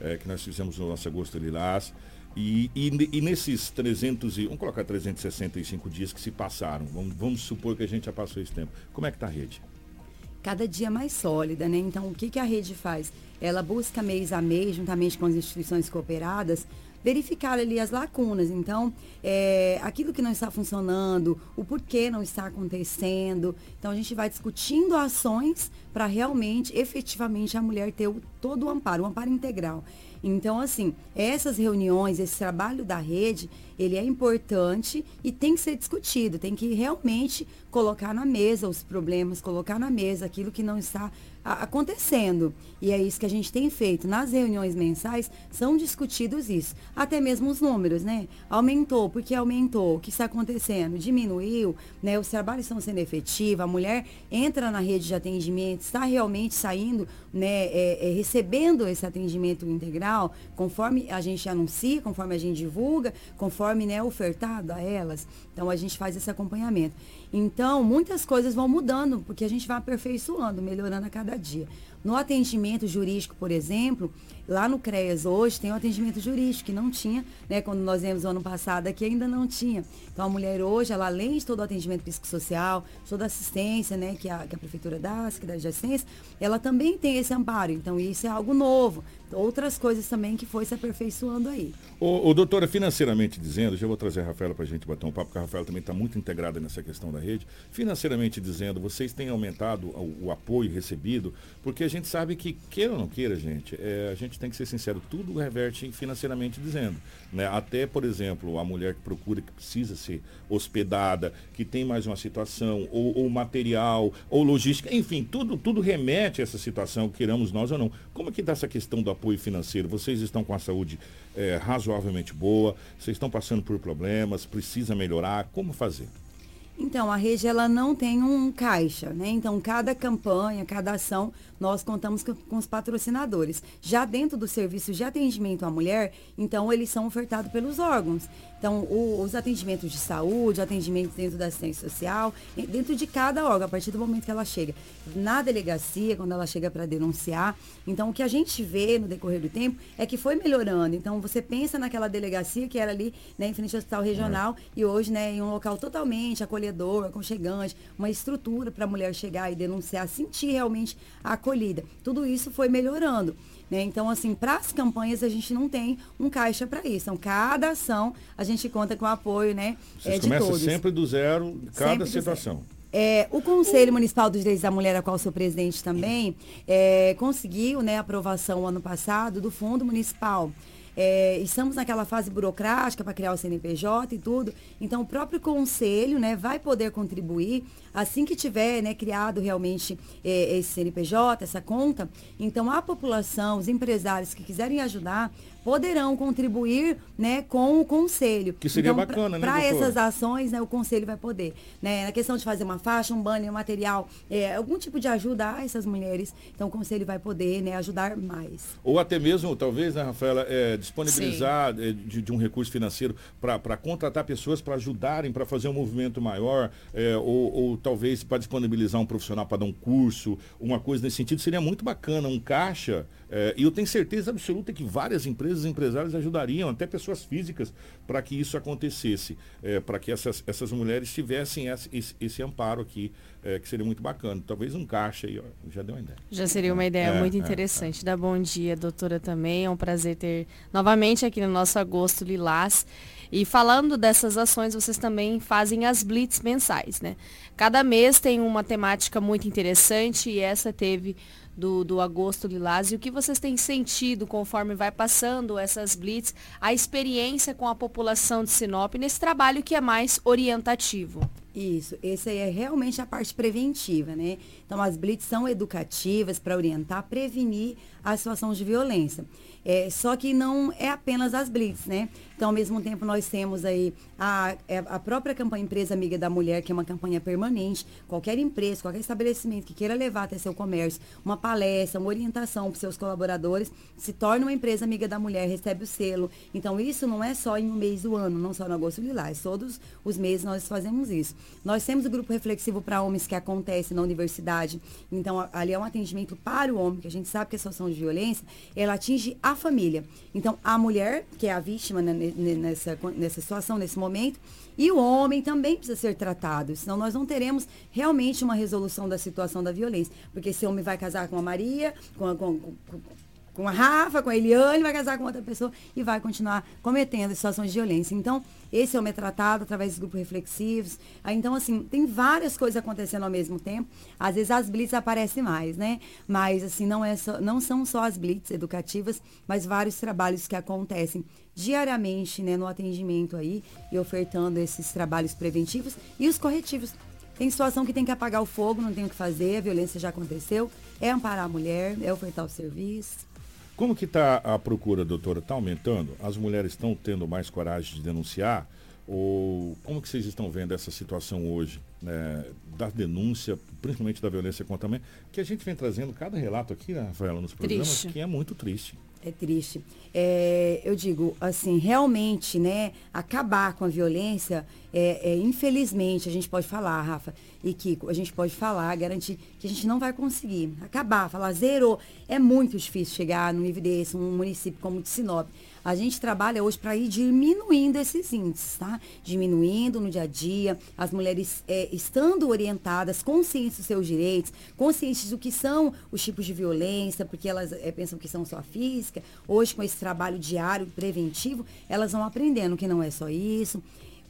é, que nós fizemos o nosso Agosto Lilás. E, e, e, nesses 300 e, vamos colocar 365 dias que se passaram, vamos, vamos supor que a gente já passou esse tempo. Como é que está a rede? Cada dia mais sólida, né? Então, o que, que a rede faz? Ela busca mês a mês, juntamente com as instituições cooperadas, verificar ali as lacunas. Então, é, aquilo que não está funcionando, o porquê não está acontecendo. Então, a gente vai discutindo ações para realmente, efetivamente, a mulher ter o, todo o amparo, o amparo integral. Então, assim, essas reuniões, esse trabalho da rede, ele é importante e tem que ser discutido, tem que realmente colocar na mesa os problemas, colocar na mesa aquilo que não está acontecendo. E é isso que a gente tem feito. Nas reuniões mensais são discutidos isso. Até mesmo os números, né? Aumentou, porque aumentou, o que está acontecendo? Diminuiu, né? Os trabalhos estão sendo efetivos, a mulher entra na rede de atendimento, está realmente saindo, né? É, é, recebendo esse atendimento integral, conforme a gente anuncia, conforme a gente divulga, conforme né, ofertado a elas. Então a gente faz esse acompanhamento. Então, muitas coisas vão mudando, porque a gente vai aperfeiçoando, melhorando a cada dia. No atendimento jurídico, por exemplo, lá no CREAS hoje tem o um atendimento jurídico, que não tinha, né? Quando nós vemos o ano passado aqui, ainda não tinha. Então a mulher hoje, ela além de todo o atendimento psicossocial, toda a assistência, né, que a, que a prefeitura dá, a Secretaria de Assistência, ela também tem esse amparo. Então isso é algo novo. Outras coisas também que foi se aperfeiçoando aí. O, o doutora, financeiramente dizendo, já vou trazer a Rafaela para a gente bater um papo, porque a Rafaela também está muito integrada nessa questão da rede. Financeiramente dizendo, vocês têm aumentado o, o apoio recebido, porque a gente sabe que, queira ou não queira, gente, é, a gente tem que ser sincero, tudo reverte financeiramente dizendo. Né? Até, por exemplo, a mulher que procura, que precisa ser hospedada, que tem mais uma situação, ou, ou material, ou logística, enfim, tudo, tudo remete a essa situação, queiramos nós ou não. Como é que está essa questão do apoio financeiro? Vocês estão com a saúde é, razoavelmente boa, vocês estão passando por problemas, precisa melhorar, como fazer? Então, a rede ela não tem um caixa, né? Então, cada campanha, cada ação, nós contamos com, os patrocinadores. Já dentro do serviço de atendimento à mulher, então eles são ofertados pelos órgãos. Então, o, os atendimentos de saúde, atendimentos dentro da assistência social, dentro de cada órgão, a partir do momento que ela chega. Na delegacia, quando ela chega para denunciar. Então, o que a gente vê no decorrer do tempo é que foi melhorando. Então, você pensa naquela delegacia que era ali, né, em frente ao hospital regional, é. e hoje, né, em um local totalmente acolhedor, aconchegante, uma estrutura para a mulher chegar e denunciar, sentir realmente a acolhida. Tudo isso foi melhorando. Né? Então, assim, para as campanhas a gente não tem um caixa para isso. Então, cada ação a gente conta com o apoio né, Vocês é, de todos. sempre do zero, cada sempre situação. É, o Conselho Municipal dos Direitos da Mulher, a qual sou presidente também, é, conseguiu né, aprovação ano passado do Fundo Municipal. É, estamos naquela fase burocrática para criar o CNPJ e tudo. Então, o próprio conselho né, vai poder contribuir assim que tiver né, criado realmente é, esse CNPJ, essa conta. Então, a população, os empresários que quiserem ajudar, poderão contribuir né, com o conselho. Que seria então, bacana, pra, né? Para essas ações, né, o conselho vai poder. Né, na questão de fazer uma faixa, um banner, um material, é, algum tipo de ajuda a essas mulheres, então o conselho vai poder né, ajudar mais. Ou até mesmo, talvez, né, Rafaela, é, disponibilizar é, de, de, um recurso financeiro para contratar pessoas para ajudarem, para fazer um movimento maior, é, ou, ou talvez para disponibilizar um profissional para dar um curso, uma coisa nesse sentido, seria muito bacana, um caixa é, e eu tenho certeza absoluta que várias empresas e empresários ajudariam, até pessoas físicas, para que isso acontecesse, é, para que essas, essas mulheres tivessem esse, esse, esse amparo aqui, é, que seria muito bacana. Talvez um caixa aí, ó, já deu uma ideia. Já seria uma ideia é, muito é, interessante. É. Dá bom dia, doutora, também. É um prazer ter novamente aqui no nosso Agosto Lilás. E falando dessas ações, vocês também fazem as blitz mensais, né? Cada mês tem uma temática muito interessante e essa teve do, do Agosto Lilás e o que vocês têm sentido conforme vai passando essas blitz, a experiência com a população de Sinop nesse trabalho que é mais orientativo. Isso, essa é realmente a parte preventiva, né? Então, as blitz são educativas para orientar, prevenir a situação de violência. É, só que não é apenas as blitz, né? Então, ao mesmo tempo, nós temos aí a, é, a própria campanha Empresa Amiga da Mulher, que é uma campanha permanente. Qualquer empresa, qualquer estabelecimento que queira levar até seu comércio uma palestra, uma orientação para seus colaboradores, se torna uma empresa amiga da mulher, recebe o selo. Então, isso não é só em um mês do ano, não só no agosto lilás. Todos os meses nós fazemos isso. Nós temos o grupo reflexivo para homens que acontece na universidade. Então, ali é um atendimento para o homem, que a gente sabe que a situação de violência, ela atinge a família. Então, a mulher, que é a vítima né, nessa, nessa situação, nesse momento, e o homem também precisa ser tratado, senão nós não teremos realmente uma resolução da situação da violência. Porque esse homem vai casar com a Maria, com, a, com, com com a Rafa, com a Eliane, vai casar com outra pessoa e vai continuar cometendo situações de violência. Então, esse homem é tratado através dos grupos reflexivos. Então, assim, tem várias coisas acontecendo ao mesmo tempo. Às vezes as blitz aparecem mais, né? Mas, assim, não, é só, não são só as blitz educativas, mas vários trabalhos que acontecem diariamente, né, no atendimento aí e ofertando esses trabalhos preventivos e os corretivos. Tem situação que tem que apagar o fogo, não tem o que fazer, a violência já aconteceu, é amparar a mulher, é ofertar o serviço. Como que está a procura, doutora? Está aumentando? As mulheres estão tendo mais coragem de denunciar? Ou como que vocês estão vendo essa situação hoje, né, da denúncia, principalmente da violência contra a mãe, que a gente vem trazendo cada relato aqui, né, Rafaela, nos programas, triste. que é muito triste. É triste. É, eu digo, assim, realmente, né, acabar com a violência, é, é, infelizmente, a gente pode falar, Rafa e Kiko, a gente pode falar, garantir que a gente não vai conseguir acabar, falar zerou. É muito difícil chegar no nível desse, um município como de Sinop. A gente trabalha hoje para ir diminuindo esses índices, tá? Diminuindo no dia a dia, as mulheres é, estando orientadas, conscientes dos seus direitos, conscientes do que são os tipos de violência, porque elas é, pensam que são só física. Hoje, com esse trabalho diário preventivo, elas vão aprendendo que não é só isso.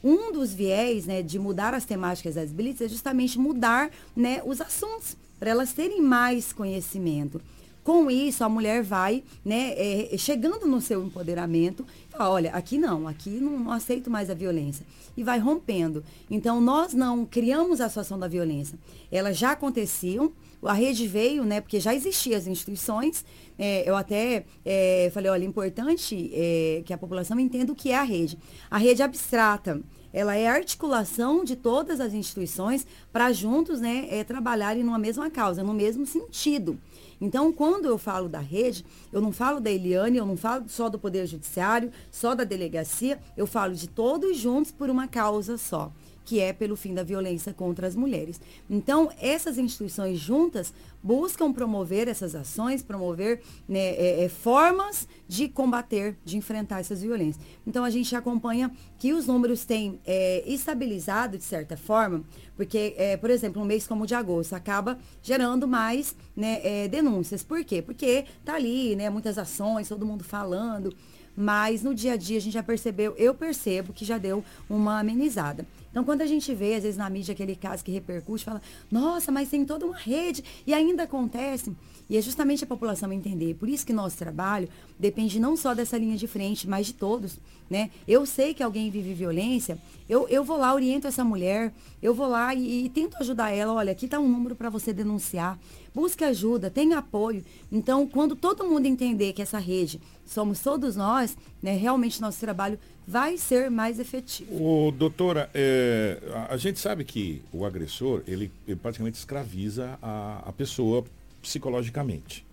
Um dos viés né, de mudar as temáticas das blitz é justamente mudar né, os assuntos, para elas terem mais conhecimento. Com isso, a mulher vai, né, é, chegando no seu empoderamento, fala, olha, aqui não, aqui não, não, aceito mais a violência. E vai rompendo. Então, nós não criamos a situação da violência. Elas já aconteciam, a rede veio, né, porque já existiam as instituições. É, eu até é, falei, olha, é importante é, que a população entenda o que é a rede. A rede abstrata, ela é a articulação de todas as instituições para juntos né, é, trabalharem numa mesma causa, no mesmo sentido. Então, quando eu falo da rede, eu não falo da Eliane, eu não falo só do Poder Judiciário, só da delegacia, eu falo de todos juntos por uma causa só que é pelo fim da violência contra as mulheres. Então, essas instituições juntas buscam promover essas ações, promover né, é, é, formas de combater, de enfrentar essas violências. Então, a gente acompanha que os números têm é, estabilizado, de certa forma, porque, é, por exemplo, um mês como o de agosto acaba gerando mais né, é, denúncias. Por quê? Porque tá ali, né, muitas ações, todo mundo falando, mas no dia a dia a gente já percebeu, eu percebo que já deu uma amenizada. Então, quando a gente vê, às vezes, na mídia aquele caso que repercute, fala, nossa, mas tem toda uma rede e ainda acontece. E é justamente a população entender. Por isso que nosso trabalho depende não só dessa linha de frente, mas de todos. Né? Eu sei que alguém vive violência, eu, eu vou lá, oriento essa mulher, eu vou lá e, e tento ajudar ela. Olha, aqui está um número para você denunciar. Busque ajuda, tenha apoio. Então, quando todo mundo entender que essa rede somos todos nós, né, realmente nosso trabalho vai ser mais efetivo. O, doutora, é, a, gente sabe que o agressor, ele, ele praticamente escraviza a, a pessoa psicologicamente.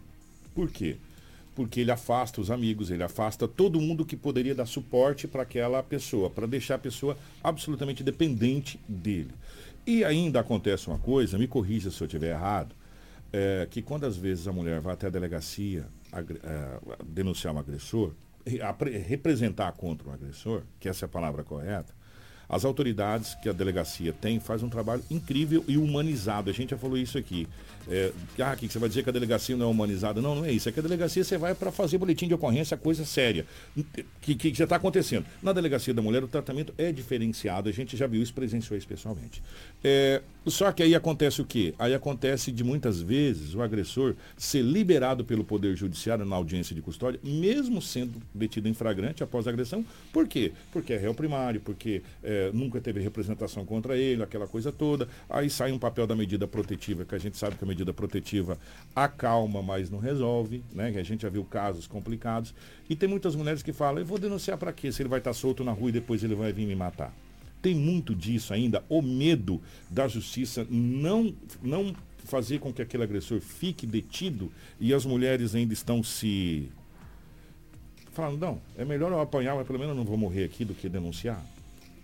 Por quê? Porque ele afasta os amigos, ele afasta todo mundo que poderia dar suporte para aquela pessoa, para deixar a pessoa absolutamente dependente dele. E ainda acontece uma coisa, me corrija se eu estiver errado, é, que quando às vezes a mulher vai até a delegacia é, denunciar um agressor, representar contra um agressor, que essa é a palavra correta, As autoridades que a delegacia tem faz um trabalho incrível e humanizado. A gente já falou isso aqui. É, ah, que você vai dizer que a delegacia não é humanizada? Não, não é isso. É que a delegacia você vai para fazer boletim de ocorrência, coisa séria, que, que, já está acontecendo. Na delegacia da mulher, o tratamento é diferenciado. A gente já viu isso, presenciou isso pessoalmente. É, só que aí acontece o quê? Aí acontece de muitas vezes o agressor ser liberado pelo Poder Judiciário na audiência de custódia, mesmo sendo detido em flagrante após a agressão. Por quê? Porque é réu primário, porque é, nunca teve representação contra ele, aquela coisa toda. Aí sai um papel da medida protetiva, que a gente sabe que a medida protetiva acalma, mas não resolve, né? Que a gente já viu casos complicados. E tem muitas mulheres que falam, eu vou denunciar para quê? Se ele vai estar solto na rua e depois ele vai vir me matar. Tem muito disso ainda, o medo da justiça não, não fazer com que aquele agressor fique detido e as mulheres ainda estão se falando, não, é melhor eu apanhar, mas pelo menos eu não vou morrer aqui do que denunciar.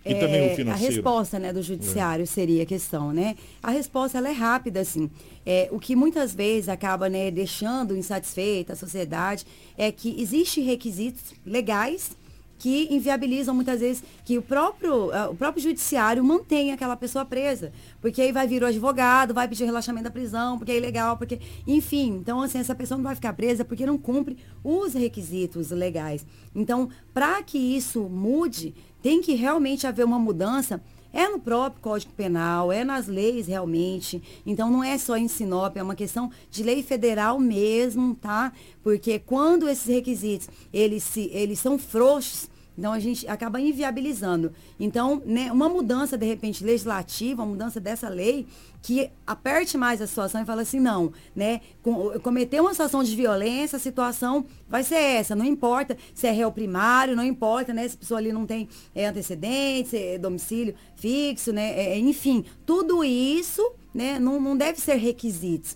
E é, também o financeiro. A resposta né, do judiciário é. seria a questão, né? A resposta ela é rápida, assim. É, o que muitas vezes acaba né, deixando insatisfeita a sociedade é que existem requisitos legais que inviabilizam muitas vezes que o próprio, uh, o próprio judiciário mantenha aquela pessoa presa. Porque aí vai vir o advogado, vai pedir relaxamento da prisão, porque é ilegal, porque. Enfim, então assim, essa pessoa não vai ficar presa porque não cumpre os requisitos legais. Então, para que isso mude, tem que realmente haver uma mudança. É no próprio Código Penal, é nas leis realmente. Então não é só em Sinop, é uma questão de lei federal mesmo, tá? Porque quando esses requisitos, eles, se, eles são frouxos, então a gente acaba inviabilizando. Então, né, uma mudança, de repente, legislativa, uma mudança dessa lei, que aperte mais a situação e fala assim, não, né? Com, cometer uma situação de violência, a situação vai ser essa, não importa se é réu primário, não importa, né? Se a pessoa ali não tem é, antecedentes, é, domicílio fixo, né? É, enfim, tudo isso, né, não, não deve ser requisitos.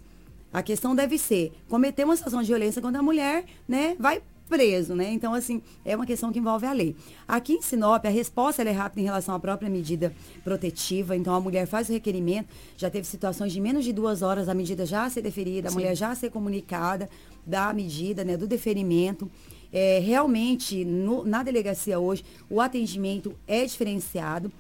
A questão deve ser cometer uma situação de violência quando a mulher, né, vai preso, né? Então, assim, é uma questão que envolve a lei. Aqui em Sinop, a resposta é rápida em relação à própria medida protetiva. Então, a mulher faz o requerimento, já teve situações de menos de duas horas, a medida já a ser deferida, a Sim. mulher já a ser comunicada da medida, né, do deferimento. É, realmente, no, na delegacia hoje, o atendimento é diferenciado.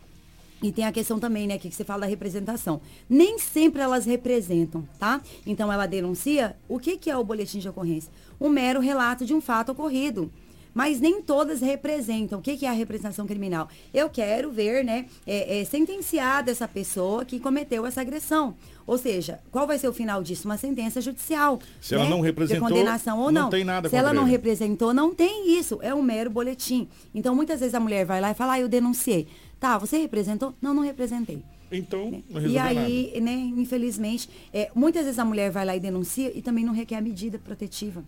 E tem a questão também, né, que você fala da representação. Nem sempre elas representam, tá? Então ela denuncia. O que, que é o boletim de ocorrência? Um mero relato de um fato ocorrido. Mas nem todas representam. O que, é a representação criminal? Eu quero ver, né, é, é, sentenciada essa pessoa que cometeu essa agressão. Ou seja, qual vai ser o final disso? Uma sentença judicial. Se né? ela não representou, de condenação ou não. não tem nada Se ela não representou, não tem isso. É um mero boletim. Então, muitas vezes a mulher vai lá e fala, ah, eu denunciei. Tá, você representou? Não, não representei. Então, né? não E aí, nada. né, infelizmente, é, muitas vezes a mulher vai lá e denuncia e também não requer a medida protetiva.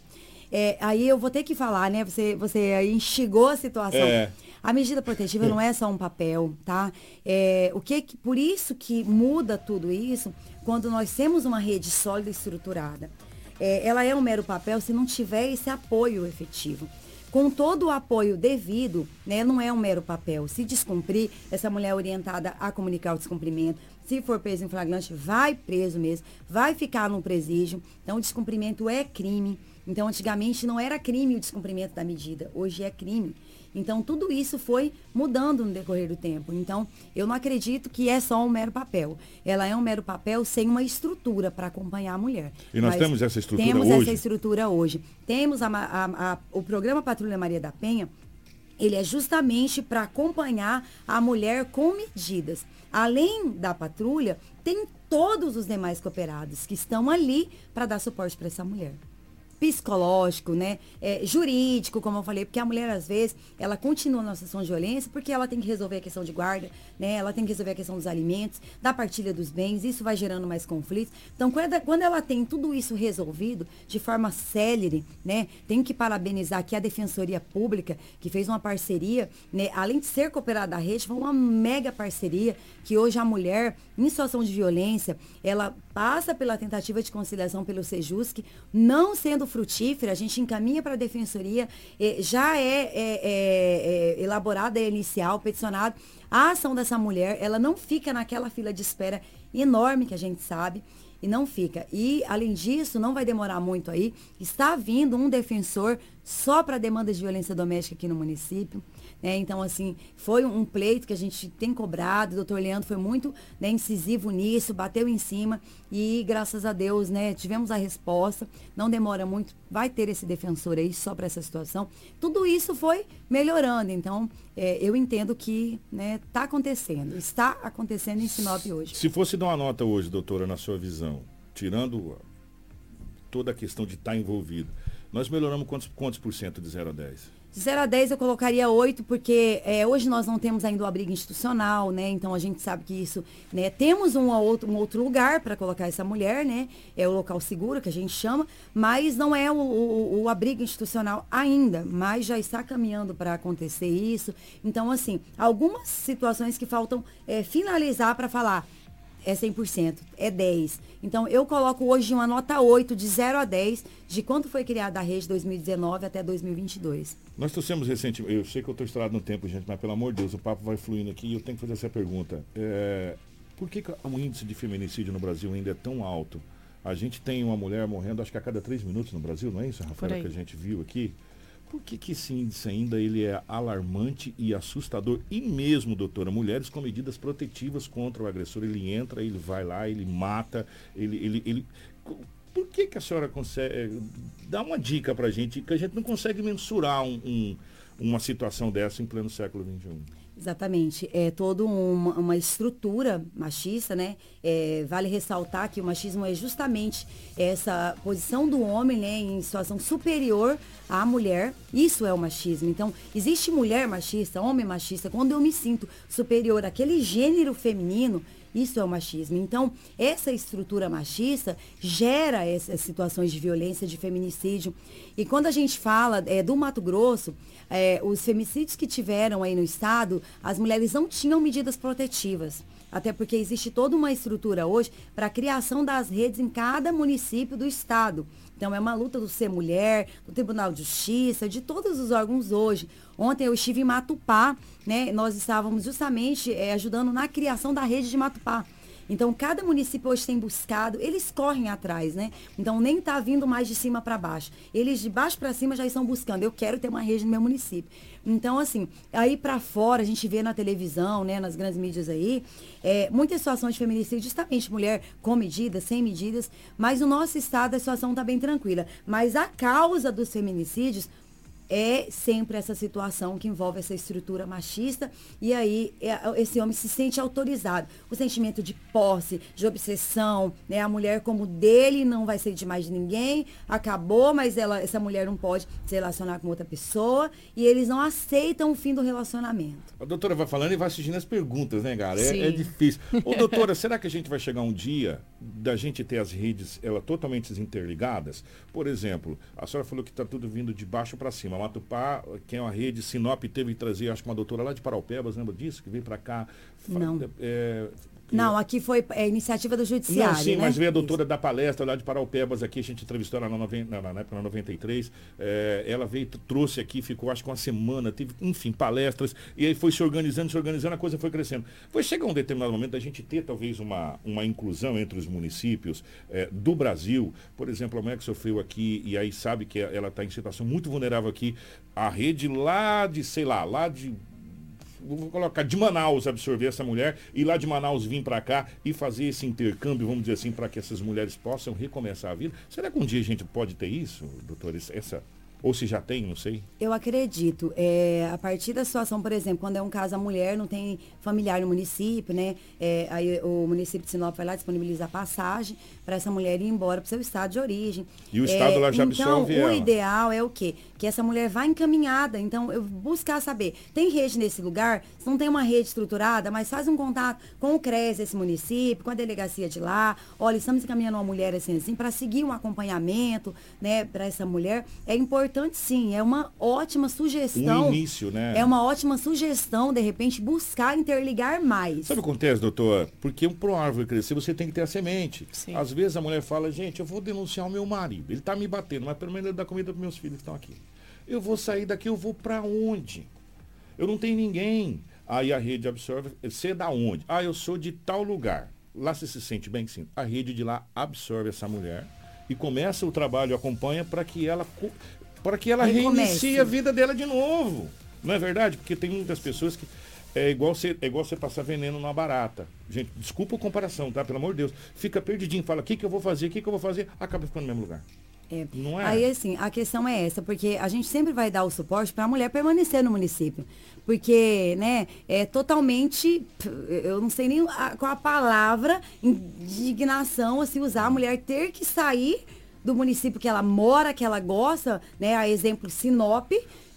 É, aí eu vou ter que falar, né? Você, você instigou a situação. É. A medida protetiva não é só um papel, tá? É, o que, por isso que muda tudo isso quando nós temos uma rede sólida e estruturada. É, ela é um mero papel se não tiver esse apoio efetivo com todo o apoio devido, né, não é um mero papel. Se descumprir, essa mulher é orientada a comunicar o descumprimento. Se for preso em flagrante, vai preso mesmo, vai ficar no presídio. Então, o descumprimento é crime. Então, antigamente não era crime o descumprimento da medida, hoje é crime. Então, tudo isso foi mudando no decorrer do tempo. Então, eu não acredito que é só um mero papel. Ela é um mero papel sem uma estrutura para acompanhar a mulher. E nós Mas temos essa estrutura temos hoje? Temos essa estrutura hoje. Temos a, a, a, o programa Patrulha Maria da Penha, ele é justamente para acompanhar a mulher com medidas. Além da patrulha, tem todos os demais cooperados que estão ali para dar suporte para essa mulher psicológico, né? É, jurídico, como eu falei, porque a mulher, às vezes, ela continua na situação de violência porque ela tem que resolver a questão de guarda, né? Ela tem que resolver a questão dos alimentos, da partilha dos bens, isso vai gerando mais conflitos. Então, quando, ela tem tudo isso resolvido de forma célere, né? Tenho que parabenizar aqui a Defensoria Pública, que fez uma parceria, né? Além de ser cooperada da rede, foi uma mega parceria que hoje a mulher, em situação de violência, ela passa pela tentativa de conciliação pelo Sejusc, não sendo frutífera, a gente encaminha para a defensoria, eh, já é, é, é, é elaborada, é inicial, peticionado a ação dessa mulher, ela não fica naquela fila de espera enorme que a gente sabe, e não fica. E, além disso, não vai demorar muito aí, está vindo um defensor só para demandas de violência doméstica aqui no município. Né? Então, assim, foi um pleito que a gente tem cobrado. O doutor Leandro foi muito né, incisivo nisso, bateu em cima e, graças a Deus, né, tivemos a resposta. Não demora muito, vai ter esse defensor aí só para essa situação. Tudo isso foi melhorando. Então, é, eu entendo que está né, acontecendo, está acontecendo em Sinop hoje. Se fosse dar uma nota hoje, doutora, na sua visão, tirando toda a questão de estar tá envolvido, nós melhoramos quantos, quantos por cento de 0 a 10? De 0 a 10 eu colocaria 8, porque é, hoje nós não temos ainda o abrigo institucional, né? Então a gente sabe que isso, né? Temos um outro, um outro lugar para colocar essa mulher, né? É o local seguro que a gente chama, mas não é o, o, o abrigo institucional ainda, mas já está caminhando para acontecer isso. Então, assim, algumas situações que faltam é, finalizar para falar é 100%, é 10. Então, eu coloco hoje uma nota 8, de 0 a 10, de quanto foi criada a rede 2019 até 2022. Nós trouxemos recentemente, eu sei que eu estou estourado no tempo, gente, mas pelo amor de Deus, o papo vai fluindo aqui e eu tenho que fazer essa pergunta. É, por que, que o índice de feminicídio no Brasil ainda é tão alto? A gente tem uma mulher morrendo, acho que a cada três minutos no Brasil, não é isso, Rafael, que a gente viu aqui? Por que, que esse índice ainda ele é alarmante e assustador? E mesmo, doutora, mulheres com medidas protetivas contra o agressor, ele entra, ele vai lá, ele mata, ele. ele, ele... Por que, que a senhora consegue. Eh, dá uma dica para a gente, que a gente não consegue mensurar um, um, uma situação dessa em pleno século XXI? Exatamente. É toda uma, uma estrutura machista, né? É, vale ressaltar que o machismo é justamente essa posição do homem né, em situação superior à mulher. Isso é o machismo. Então, existe mulher machista, homem machista, quando eu me sinto superior àquele gênero feminino, isso é o machismo. Então, essa estrutura machista gera essas situações de violência, de feminicídio. E quando a gente fala é, do Mato Grosso, é, os femicídios que tiveram aí no estado, as mulheres não tinham medidas protetivas. Até porque existe toda uma estrutura hoje para a criação das redes em cada município do estado. Então é uma luta do Ser Mulher, do Tribunal de Justiça, de todos os órgãos hoje. Ontem eu estive em Matupá, né? Nós estávamos justamente é, ajudando na criação da rede de Matupá. Então, cada município hoje tem buscado, eles correm atrás, né? Então, nem está vindo mais de cima para baixo. Eles de baixo para cima já estão buscando. Eu quero ter uma rede no meu município. Então, assim, aí para fora, a gente vê na televisão, né, nas grandes mídias aí, é, muitas situações de feminicídio, justamente mulher com medidas, sem medidas, mas no nosso estado a situação está bem tranquila. Mas a causa dos feminicídios é sempre essa situação que envolve essa estrutura machista e aí é, esse homem se sente autorizado. O sentimento de posse, de obsessão, né? A mulher como dele não vai ser de mais de ninguém, acabou, mas ela, essa mulher não pode se relacionar com outra pessoa e eles não aceitam o fim do relacionamento. A doutora vai falando e vai assistindo as perguntas, né, cara? É, é, difícil. Ô, *laughs* doutora, será que a gente vai chegar um dia da gente ter as redes ela totalmente interligadas? Por exemplo, a senhora falou que está tudo vindo de baixo para cima. Matupá, que é uma rede, Sinop teve que trazer, acho que uma doutora lá de Paraupebas, lembra disso? Que veio para cá. Não. É, não, aqui foi é, iniciativa do Judiciário. Não, sim, né? mas veio a doutora Isso. da palestra lá de Paraupebas aqui, a gente entrevistou ela na, na, na época, na 93. É, ela veio, trouxe aqui, ficou acho que uma semana, teve, enfim, palestras, e aí foi se organizando, se organizando, a coisa foi crescendo. Foi chegar um determinado momento da gente ter talvez uma, uma inclusão entre os municípios é, do Brasil. Por exemplo, a mulher que sofreu aqui, e aí sabe que ela está em situação muito vulnerável aqui, a rede lá de, sei lá, lá de vou colocar, de Manaus absorver essa mulher e lá de Manaus vir para cá e fazer esse intercâmbio, vamos dizer assim, para que essas mulheres possam recomeçar a vida. Será que um dia a gente pode ter isso, doutor? Essa, ou se já tem, não sei. Eu acredito. É, a partir da situação, por exemplo, quando é um caso a mulher não tem familiar no município, né? É, aí o município de Sinop vai lá disponibilizar passagem para essa mulher ir embora para o seu estado de origem. E o estado é, lá já então, absorve Então, o ideal é o quê? Que essa mulher vá encaminhada. Então, eu buscar saber, tem rede nesse lugar? Se não tem uma rede estruturada, mas faz um contato com o CRES desse município, com a delegacia de lá. Olha, estamos encaminhando uma mulher assim, assim, para seguir um acompanhamento, né, para essa mulher. É importante sim, é uma ótima sugestão. Um início, né? É uma ótima sugestão, de repente, buscar interligar mais. Sabe o que acontece, doutor? Porque para uma árvore crescer, você tem que ter a semente. Sim. Às vezes a mulher fala, gente, eu vou denunciar o meu marido. Ele está me batendo, mas pelo menos ele dá comida para meus filhos que estão aqui. Eu vou sair daqui, eu vou para onde? Eu não tenho ninguém. Aí a rede absorve. Você é da onde? Ah, eu sou de tal lugar. Lá você se sente bem, sim. A rede de lá absorve essa mulher e começa o trabalho, acompanha para que ela para que ela reinicie a vida dela de novo. Não é verdade? Porque tem muitas pessoas que é igual você, é igual você passar veneno numa barata. Gente, desculpa a comparação, tá? Pelo amor de Deus. Fica perdidinho, fala, o que, que eu vou fazer, o que, que eu vou fazer, acaba ficando no mesmo lugar. É. Não é? Aí, assim, a questão é essa, porque a gente sempre vai dar o suporte para a mulher permanecer no município. Porque, né, é totalmente, eu não sei nem a, qual a palavra, indignação, assim, usar a mulher ter que sair do município que ela mora, que ela gosta, né, a exemplo Sinop,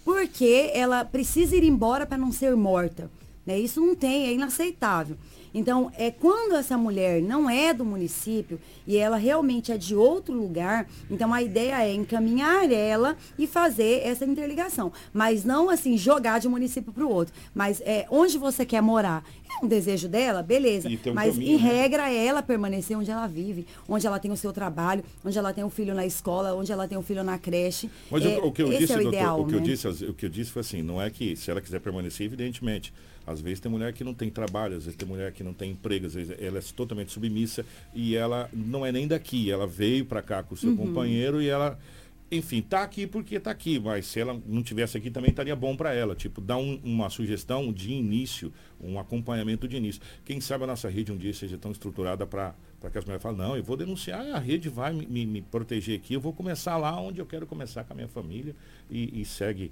porque ela precisa ir embora para não ser morta. Né? Isso não tem, é inaceitável. Então, é quando essa mulher não é do município e ela realmente é de outro lugar, então a ideia é encaminhar ela e fazer essa interligação. Mas não assim, jogar de um município para o outro. Mas é onde você quer morar. É um desejo dela, beleza. Um mas caminho, em né? regra é ela permanecer onde ela vive, onde ela tem o seu trabalho, onde ela tem um filho na escola, onde ela tem um filho na creche. Mas é, o, que eu disse, é o, doutor, ideal, o que né? eu disse, o que eu disse foi assim, não é que se ela quiser permanecer, evidentemente às vezes tem mulher que não tem trabalho, às vezes tem mulher que não tem emprego, às vezes ela é totalmente submissa e ela não é nem daqui. Ela veio para cá com o seu uhum. companheiro e ela, enfim, tá aqui porque tá aqui, mas se ela não tivesse aqui também estaria bom para ela. Tipo, dar um, uma sugestão de início, um acompanhamento de início. Quem sabe a nossa rede um dia seja tão estruturada para para que as mulheres falem, não, eu vou denunciar, a rede vai me, me, me, proteger aqui, eu vou começar lá onde eu quero começar com a minha família e, e segue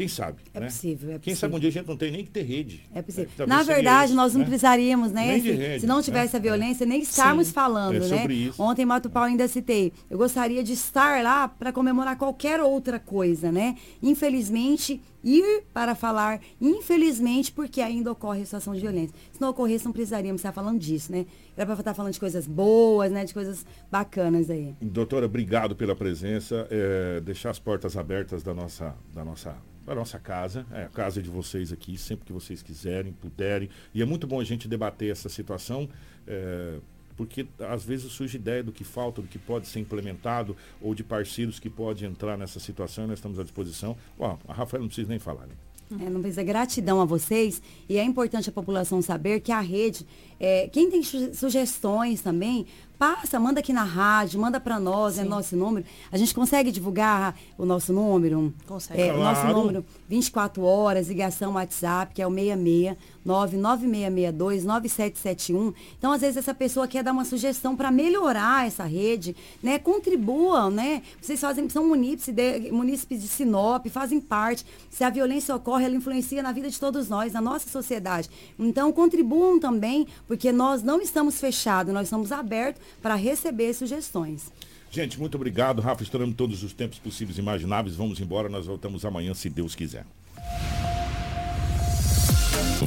quem sabe? É né? possível, é Quem sabe um dia a gente não tem nem que ter rede. É possível. É, Na verdade, nós não né? precisaríamos, né? Se, rede, se, não tivesse né? a violência, nem estarmos Sim, falando, é né? Isso. Ontem em Mato Pau ainda citei. Eu gostaria de estar lá para comemorar qualquer outra coisa, né? Infelizmente, ir para falar, infelizmente, porque ainda ocorre a situação de violência. Se não ocorresse, não precisaríamos estar falando disso, né? Era para estar falando de coisas boas, né? De coisas bacanas aí. Doutora, obrigado pela presença. É, deixar as portas abertas da nossa, da nossa a nossa casa, é a casa de vocês aqui, sempre que vocês quiserem, puderem. E é muito bom a gente debater essa situação, é, porque às vezes surge ideia do que falta, do que pode ser implementado, ou de parceiros que podem entrar nessa situação, nós estamos à disposição. Bom, a Rafael não precisa nem falar, né? É, não precisa gratidão a vocês e é importante a população saber que a rede, é, quem tem sugestões também, passa, manda aqui na rádio, manda para nós, é nosso número. A gente consegue divulgar o nosso número? Consegue. É, claro. O nosso número, 24 horas, ligação WhatsApp, que é o 66 99662 9771. Então, às vezes, essa pessoa quer dar uma sugestão para melhorar essa rede, né? Contribuam, né? Vocês fazem, são munícipes de, munícipes de Sinop, fazem parte. Se a violência ocorre, ela influencia na vida de todos nós, na nossa sociedade. Então, contribuam também, porque nós não estamos fechados, nós estamos abertos para receber sugestões. Gente, muito obrigado. Rafa, estouramos todos os tempos possíveis e imagináveis. Vamos embora, nós voltamos amanhã, se Deus quiser.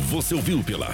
Você ouviu pela